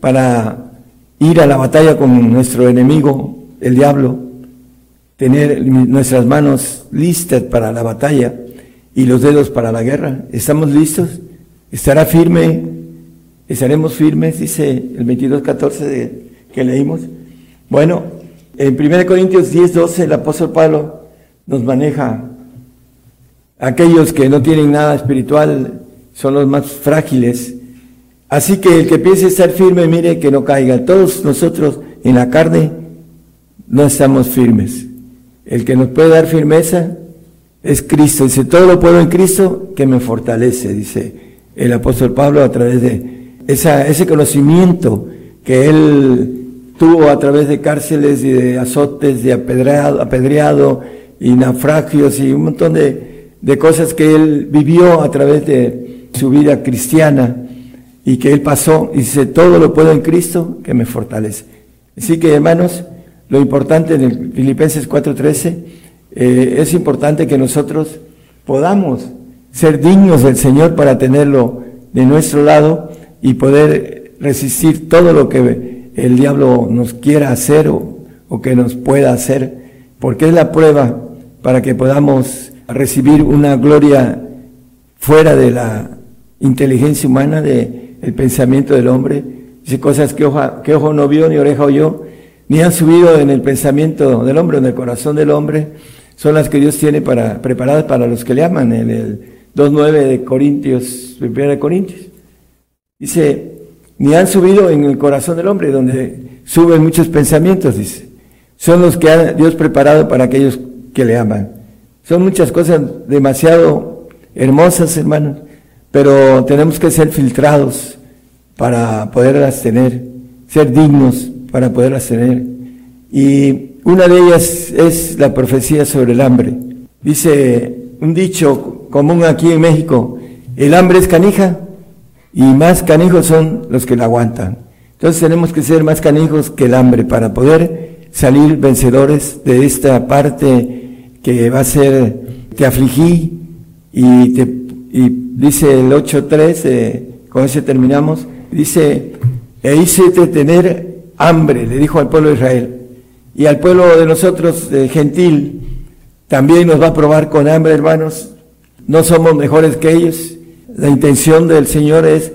Speaker 6: para ir a la batalla con nuestro enemigo, el diablo, tener nuestras manos listas para la batalla y los dedos para la guerra. ¿Estamos listos? ¿Estará firme? ¿Estaremos firmes? Dice el 22.14 de que leímos. Bueno, en 1 Corintios 10, 12, el apóstol Pablo nos maneja aquellos que no tienen nada espiritual, son los más frágiles, Así que el que piense estar firme, mire que no caiga. Todos nosotros en la carne no estamos firmes. El que nos puede dar firmeza es Cristo. Dice, todo lo puedo en Cristo que me fortalece, dice el apóstol Pablo a través de ese conocimiento que él tuvo a través de cárceles y de azotes, de apedreado, y naufragios y un montón de, de cosas que él vivió a través de su vida cristiana y que él pasó y dice, todo lo puedo en Cristo que me fortalece. Así que hermanos, lo importante en Filipenses 4:13 eh, es importante que nosotros podamos ser dignos del Señor para tenerlo de nuestro lado y poder resistir todo lo que el diablo nos quiera hacer o, o que nos pueda hacer, porque es la prueba para que podamos recibir una gloria fuera de la inteligencia humana, de el pensamiento del hombre, dice cosas que ojo no vio ni oreja oyó, ni han subido en el pensamiento del hombre, en el corazón del hombre, son las que Dios tiene para, preparadas para los que le aman, en el 2.9 de Corintios, 1 de Corintios. Dice, ni han subido en el corazón del hombre, donde suben muchos pensamientos, dice. Son los que ha Dios preparado para aquellos que le aman. Son muchas cosas demasiado hermosas, hermanos, pero tenemos que ser filtrados para poderlas tener, ser dignos para poderlas tener. Y una de ellas es la profecía sobre el hambre. Dice un dicho común aquí en México, el hambre es canija y más canijos son los que la aguantan. Entonces tenemos que ser más canijos que el hambre para poder salir vencedores de esta parte que va a ser, te afligí y te y dice el 8.3, eh, con ese terminamos, dice, e hice tener hambre, le dijo al pueblo de Israel, y al pueblo de nosotros, gentil, también nos va a probar con hambre, hermanos, no somos mejores que ellos, la intención del Señor es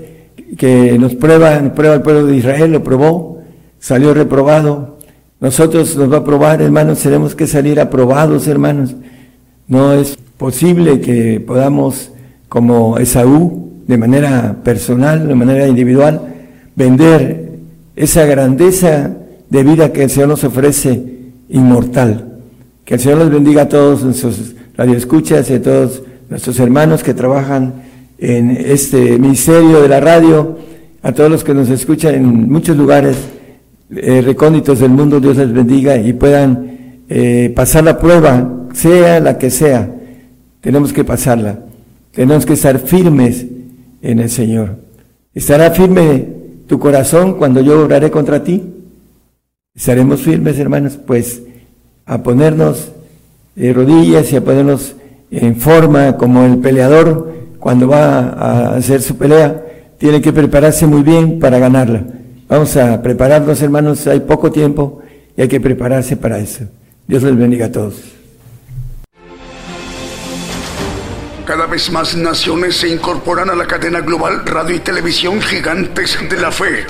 Speaker 6: que nos prueba, nos prueba el pueblo de Israel, lo probó, salió reprobado, nosotros nos va a probar, hermanos, tenemos que salir aprobados, hermanos, no es posible que podamos como Esaú, de manera personal, de manera individual, vender esa grandeza de vida que el Señor nos ofrece inmortal. Que el Señor los bendiga a todos nuestros radioescuchas y a todos nuestros hermanos que trabajan en este ministerio de la radio, a todos los que nos escuchan en muchos lugares eh, recónditos del mundo, Dios les bendiga y puedan eh, pasar la prueba, sea la que sea, tenemos que pasarla. Tenemos que estar firmes en el Señor. ¿Estará firme tu corazón cuando yo oraré contra ti? ¿Estaremos firmes, hermanos? Pues a ponernos de rodillas y a ponernos en forma como el peleador cuando va a hacer su pelea, tiene que prepararse muy bien para ganarla. Vamos a prepararnos, hermanos, hay poco tiempo y hay que prepararse para eso. Dios les bendiga a todos.
Speaker 7: Cada vez más naciones se incorporan a la cadena global radio y televisión gigantes de la fe,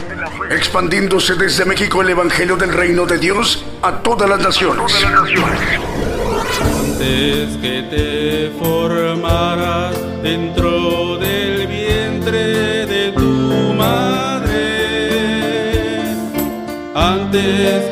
Speaker 7: expandiéndose desde México el Evangelio del Reino de Dios a todas las naciones.
Speaker 3: Antes que te formaras dentro del vientre de tu madre, antes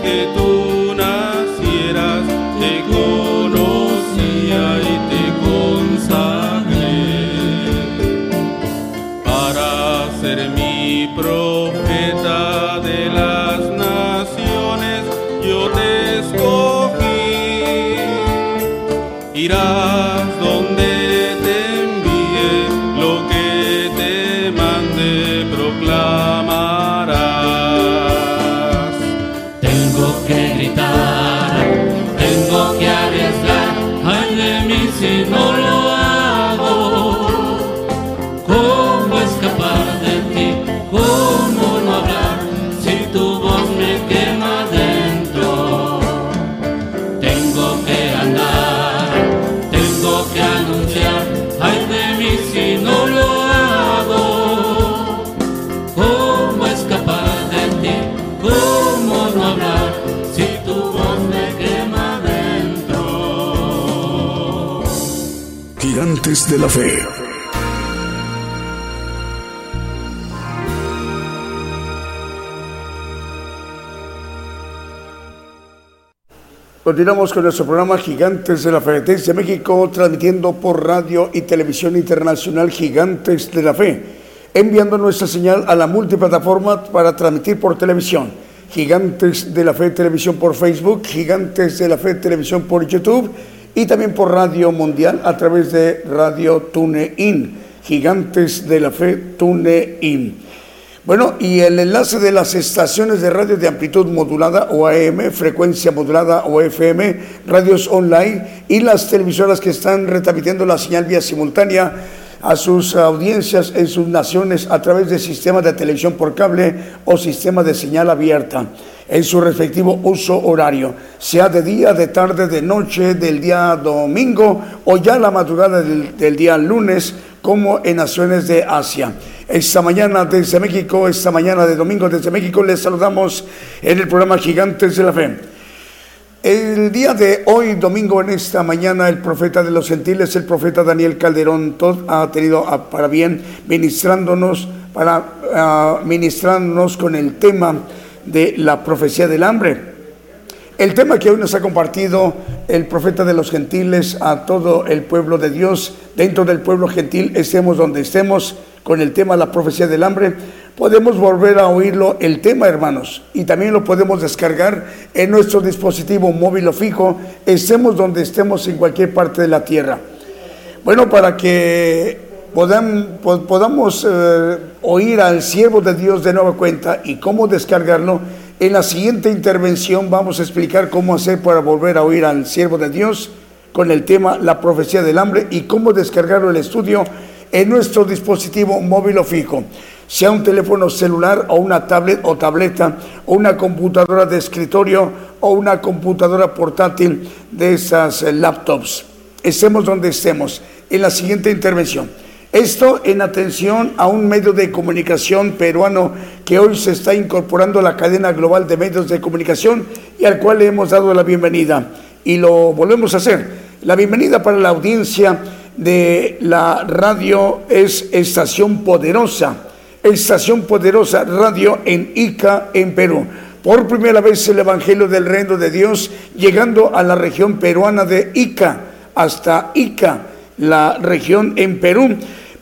Speaker 7: gigantes de la fe.
Speaker 2: Continuamos con nuestro programa Gigantes de la Fe desde México, transmitiendo por radio y televisión internacional Gigantes de la Fe, enviando nuestra señal a la multiplataforma para transmitir por televisión. Gigantes de la Fe Televisión por Facebook, Gigantes de la Fe Televisión por YouTube y también por Radio Mundial a través de Radio TuneIn. Gigantes de la Fe TuneIn. Bueno, y el enlace de las estaciones de radio de amplitud modulada o AM, frecuencia modulada o FM, radios online y las televisoras que están retransmitiendo la señal vía simultánea a sus audiencias en sus naciones a través de sistemas de televisión por cable o sistema de señal abierta en su respectivo uso horario, sea de día, de tarde, de noche, del día domingo o ya la madrugada del, día lunes, como en naciones de Asia. Esta mañana desde México, esta mañana de domingo desde México, les saludamos en el programa Gigantes de la Fe. El día de hoy, domingo, en esta mañana, el profeta de los gentiles, el profeta Daniel Calderón, ha tenido para bien ministrándonos, para uh, ministrándonos con el tema de la profecía del hambre. El tema que hoy nos ha compartido el profeta de los gentiles a todo el pueblo de Dios, dentro del pueblo gentil, estemos donde estemos, con el tema de la profecía del hambre, podemos volver a oírlo el tema, hermanos, y también lo podemos descargar en nuestro dispositivo móvil o fijo, estemos donde estemos en cualquier parte de la tierra. Bueno, para que podamos eh, oír al siervo de Dios de nueva cuenta y cómo descargarlo, en la siguiente intervención vamos a explicar cómo hacer para volver a oír al siervo de Dios con el tema La profecía del hambre y cómo descargarlo el estudio en nuestro dispositivo móvil o fijo, sea un teléfono celular o una tablet o tableta o una computadora de escritorio o una computadora portátil de esas eh, laptops. Estemos donde estemos. En la siguiente intervención. Esto en atención a un medio de comunicación peruano que hoy se está incorporando a la cadena global de medios de comunicación y al cual le hemos dado la bienvenida. Y lo volvemos a hacer. La bienvenida para la audiencia de la radio es Estación Poderosa. Estación Poderosa Radio en Ica, en Perú. Por primera vez el Evangelio del Reino de Dios llegando a la región peruana de Ica, hasta Ica, la región en Perú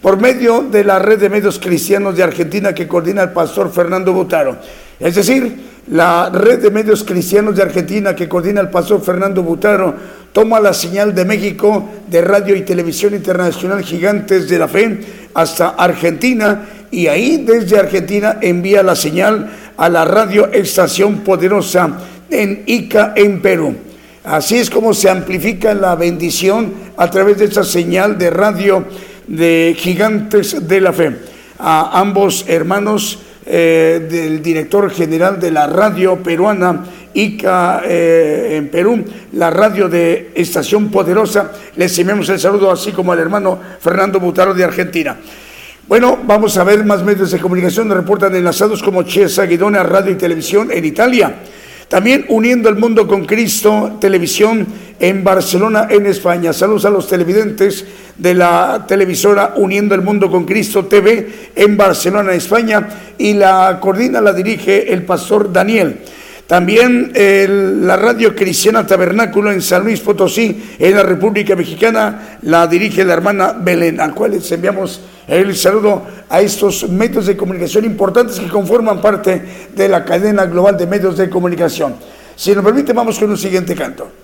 Speaker 2: por medio de la red de medios cristianos de Argentina que coordina el pastor Fernando Butaro. Es decir, la red de medios cristianos de Argentina que coordina el pastor Fernando Butaro toma la señal de México de radio y televisión internacional Gigantes de la Fe hasta Argentina y ahí desde Argentina envía la señal a la radio estación poderosa en Ica en Perú. Así es como se amplifica la bendición a través de esa señal de radio de Gigantes de la Fe. A ambos hermanos eh, del director general de la radio peruana ICA eh, en Perú, la radio de Estación Poderosa, les enviamos el saludo así como al hermano Fernando Butaro de Argentina. Bueno, vamos a ver más medios de comunicación, reportan enlazados como Chiesa Guidona Radio y Televisión en Italia. También uniendo el mundo con Cristo, televisión en Barcelona, en España. Saludos a los televidentes de la televisora Uniendo el Mundo con Cristo TV en Barcelona, España. Y la coordina, la dirige el pastor Daniel. También la radio cristiana Tabernáculo en San Luis Potosí, en la República Mexicana, la dirige la hermana Belén, al cual les enviamos el saludo a estos medios de comunicación importantes que conforman parte de la cadena global de medios de comunicación. Si nos permite, vamos con un siguiente canto.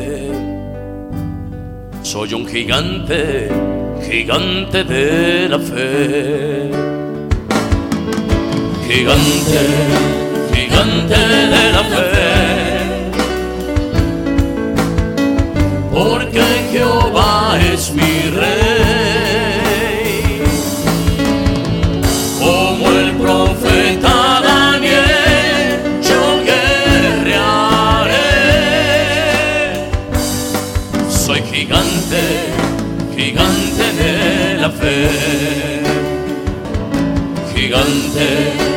Speaker 8: Soy un gigante, gigante de la fe. Gigante, gigante de la fe. Porque Jehová es mi rey.
Speaker 9: morrer.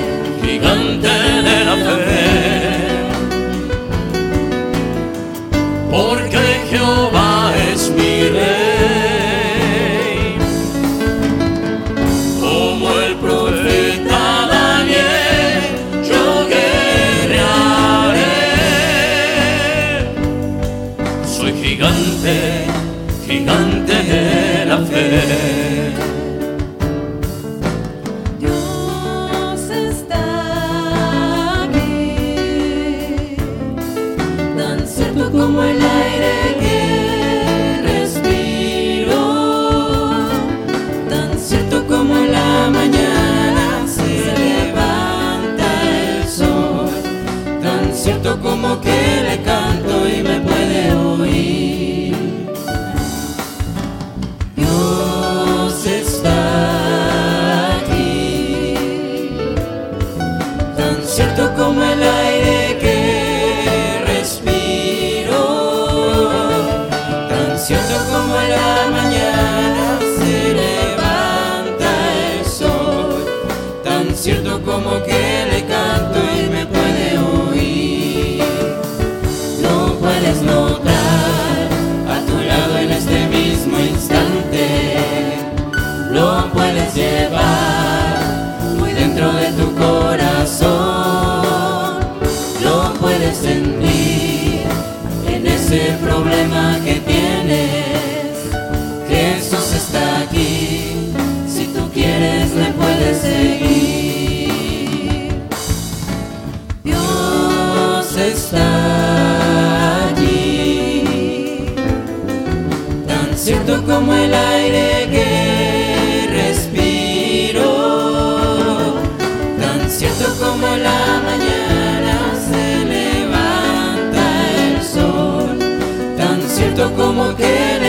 Speaker 9: llevar muy dentro de tu corazón. Lo puedes sentir en ese problema que tienes. Jesús está aquí, si tú quieres le puedes seguir. Dios está allí, tan cierto como el aire que La mañana se levanta el sol tan cierto como que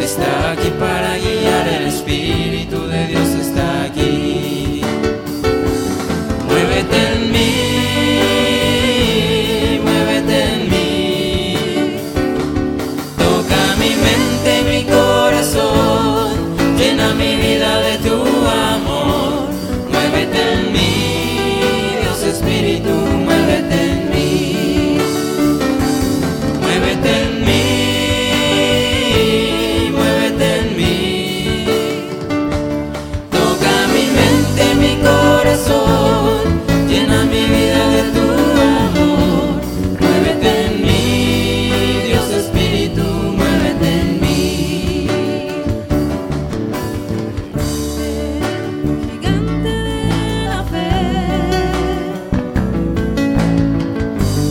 Speaker 9: está aquí
Speaker 8: para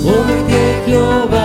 Speaker 8: Porque Jehová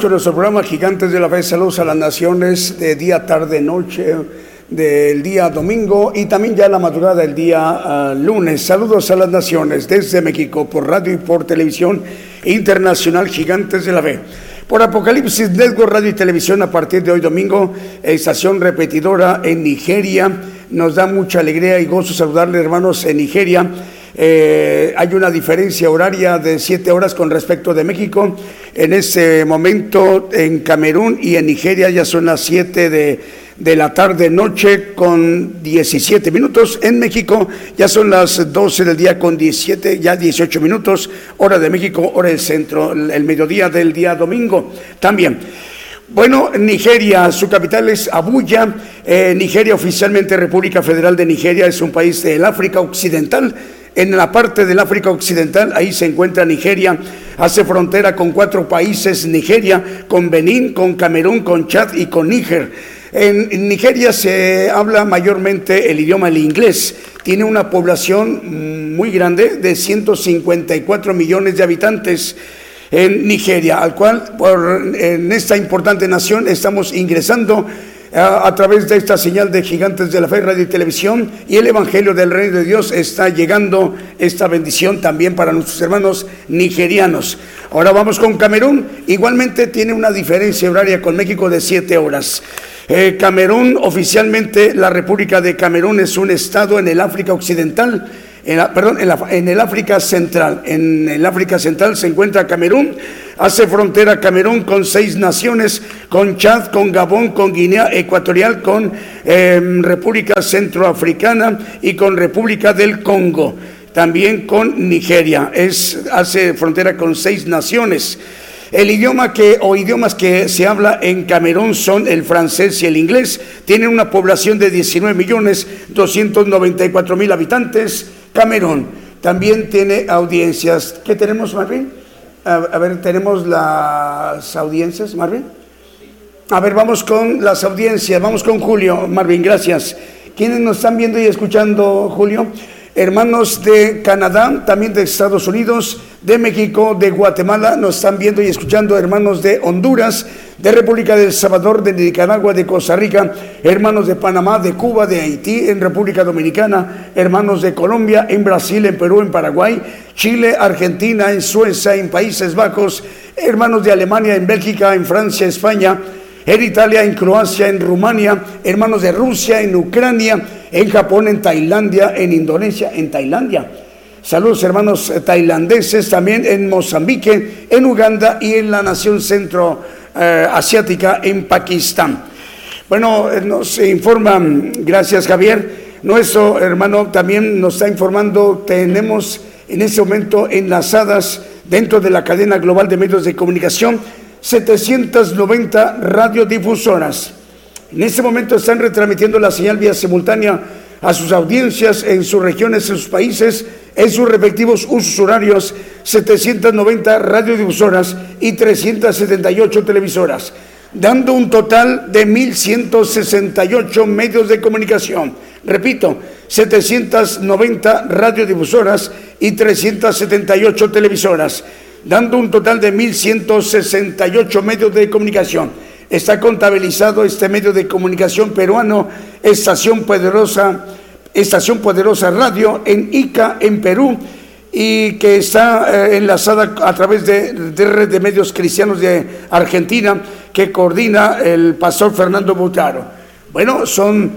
Speaker 2: Con nuestro programa Gigantes de la Fe. Saludos a las naciones de día, tarde, noche, del día domingo y también ya la madrugada del día ah, lunes. Saludos a las naciones desde México por radio y por televisión internacional Gigantes de la Fe. Por Apocalipsis Network Radio y Televisión a partir de hoy domingo, estación repetidora en Nigeria. Nos da mucha alegría y gozo saludarle hermanos en Nigeria. Eh, hay una diferencia horaria de siete horas con respecto de México. En ese momento en Camerún y en Nigeria ya son las siete de, de la tarde noche con 17 minutos. En México ya son las 12 del día con 17, ya 18 minutos. Hora de México, hora del centro, el mediodía del día domingo también. Bueno, Nigeria, su capital es Abuya. Eh, Nigeria, oficialmente República Federal de Nigeria, es un país del África Occidental. En la parte del África Occidental, ahí se encuentra Nigeria, hace frontera con cuatro países, Nigeria, con Benín, con Camerún, con Chad y con Níger. En Nigeria se habla mayormente el idioma el inglés. Tiene una población mm, muy grande de 154 millones de habitantes en Nigeria, al cual por, en esta importante nación estamos ingresando a, a través de esta señal de Gigantes de la Fe, Radio y Televisión, y el Evangelio del Reino de Dios está llegando esta bendición también para nuestros hermanos nigerianos. Ahora vamos con Camerún, igualmente tiene una diferencia horaria con México de siete horas. Eh, Camerún, oficialmente la República de Camerún es un estado en el África Occidental, en perdón, en, el África Central. En el África Central se encuentra Camerún, hace frontera Camerún con seis naciones, con Chad, con Gabón, con Guinea Ecuatorial, con eh, República Centroafricana y con República del Congo. También con Nigeria, es, hace frontera con seis naciones. El idioma que o idiomas que se habla en Camerún son el francés y el inglés. Tienen una población de 19 millones 294 mil habitantes. Camerún también tiene audiencias. ¿Qué tenemos, Marvin? A, a ver, tenemos las audiencias, Marvin. A ver, vamos con las audiencias. Vamos con Julio. Marvin, gracias. ¿Quiénes nos están viendo y escuchando, Julio? Hermanos de Canadá, también de Estados Unidos, de México, de Guatemala, nos están viendo y escuchando hermanos de Honduras, de República del Salvador, de Nicaragua, de Costa Rica, hermanos de Panamá, de Cuba, de Haití, en República Dominicana, hermanos de Colombia, en Brasil, en Perú, en Paraguay, Chile, Argentina, en Suecia, en Países Bajos, hermanos de Alemania, en Bélgica, en Francia, España, en Italia, en Croacia, en Rumania, hermanos de Rusia, en Ucrania, en Japón, en Tailandia, en Indonesia, en Tailandia. Saludos hermanos eh, tailandeses, también en Mozambique, en Uganda y en la nación centro eh, asiática, en Pakistán. Bueno, eh, nos informa, mm, gracias Javier, nuestro hermano también nos está informando, tenemos en este momento enlazadas dentro de la cadena global de medios de comunicación 790 radiodifusoras. En este momento están retransmitiendo la señal vía simultánea a sus audiencias en sus regiones, en sus países, en sus respectivos usos horarios, 790 radiodifusoras y 378 televisoras, dando un total de 1.168 medios de comunicación. Repito, 790 radiodifusoras y 378 televisoras, dando un total de 1.168 medios de comunicación. Está contabilizado este medio de comunicación peruano, Estación Poderosa, Estación Poderosa Radio en Ica, en Perú, y que está eh, enlazada a través de, de red de medios cristianos de Argentina, que coordina el pastor Fernando Butaro. Bueno, son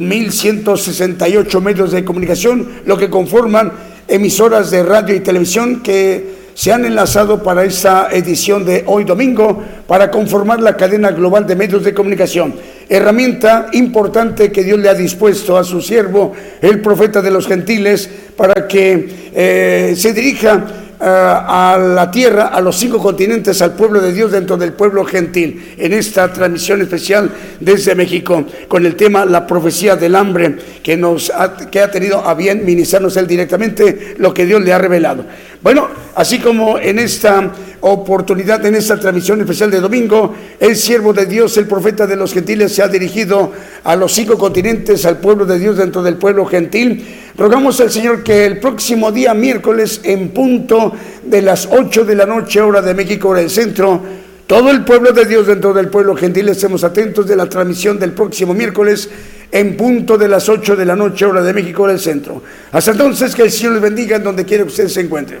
Speaker 2: 1.168 medios de comunicación, lo que conforman emisoras de radio y televisión que se han enlazado para esta edición de hoy domingo para conformar la cadena global de medios de comunicación. Herramienta importante que Dios le ha dispuesto a su siervo, el profeta de los gentiles, para que eh, se dirija eh, a la tierra, a los cinco continentes, al pueblo de Dios dentro del pueblo gentil, en esta transmisión especial desde México, con el tema La profecía del hambre, que, nos ha, que ha tenido a bien ministrarnos él directamente lo que Dios le ha revelado. Bueno, así como en esta oportunidad, en esta transmisión especial de domingo, el siervo de Dios, el profeta de los gentiles, se ha dirigido a los cinco continentes, al pueblo de Dios dentro del pueblo gentil. Rogamos al Señor que el próximo día, miércoles, en punto de las 8 de la noche, hora de México, hora del centro, todo el pueblo de Dios dentro del pueblo gentil, estemos atentos de la transmisión del próximo miércoles en punto de las 8 de la noche, hora de México, hora del centro. Hasta entonces, que el Señor les bendiga en donde quiera que ustedes se encuentren.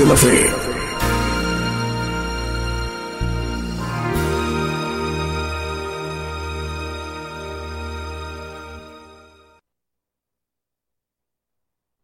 Speaker 10: De la fe.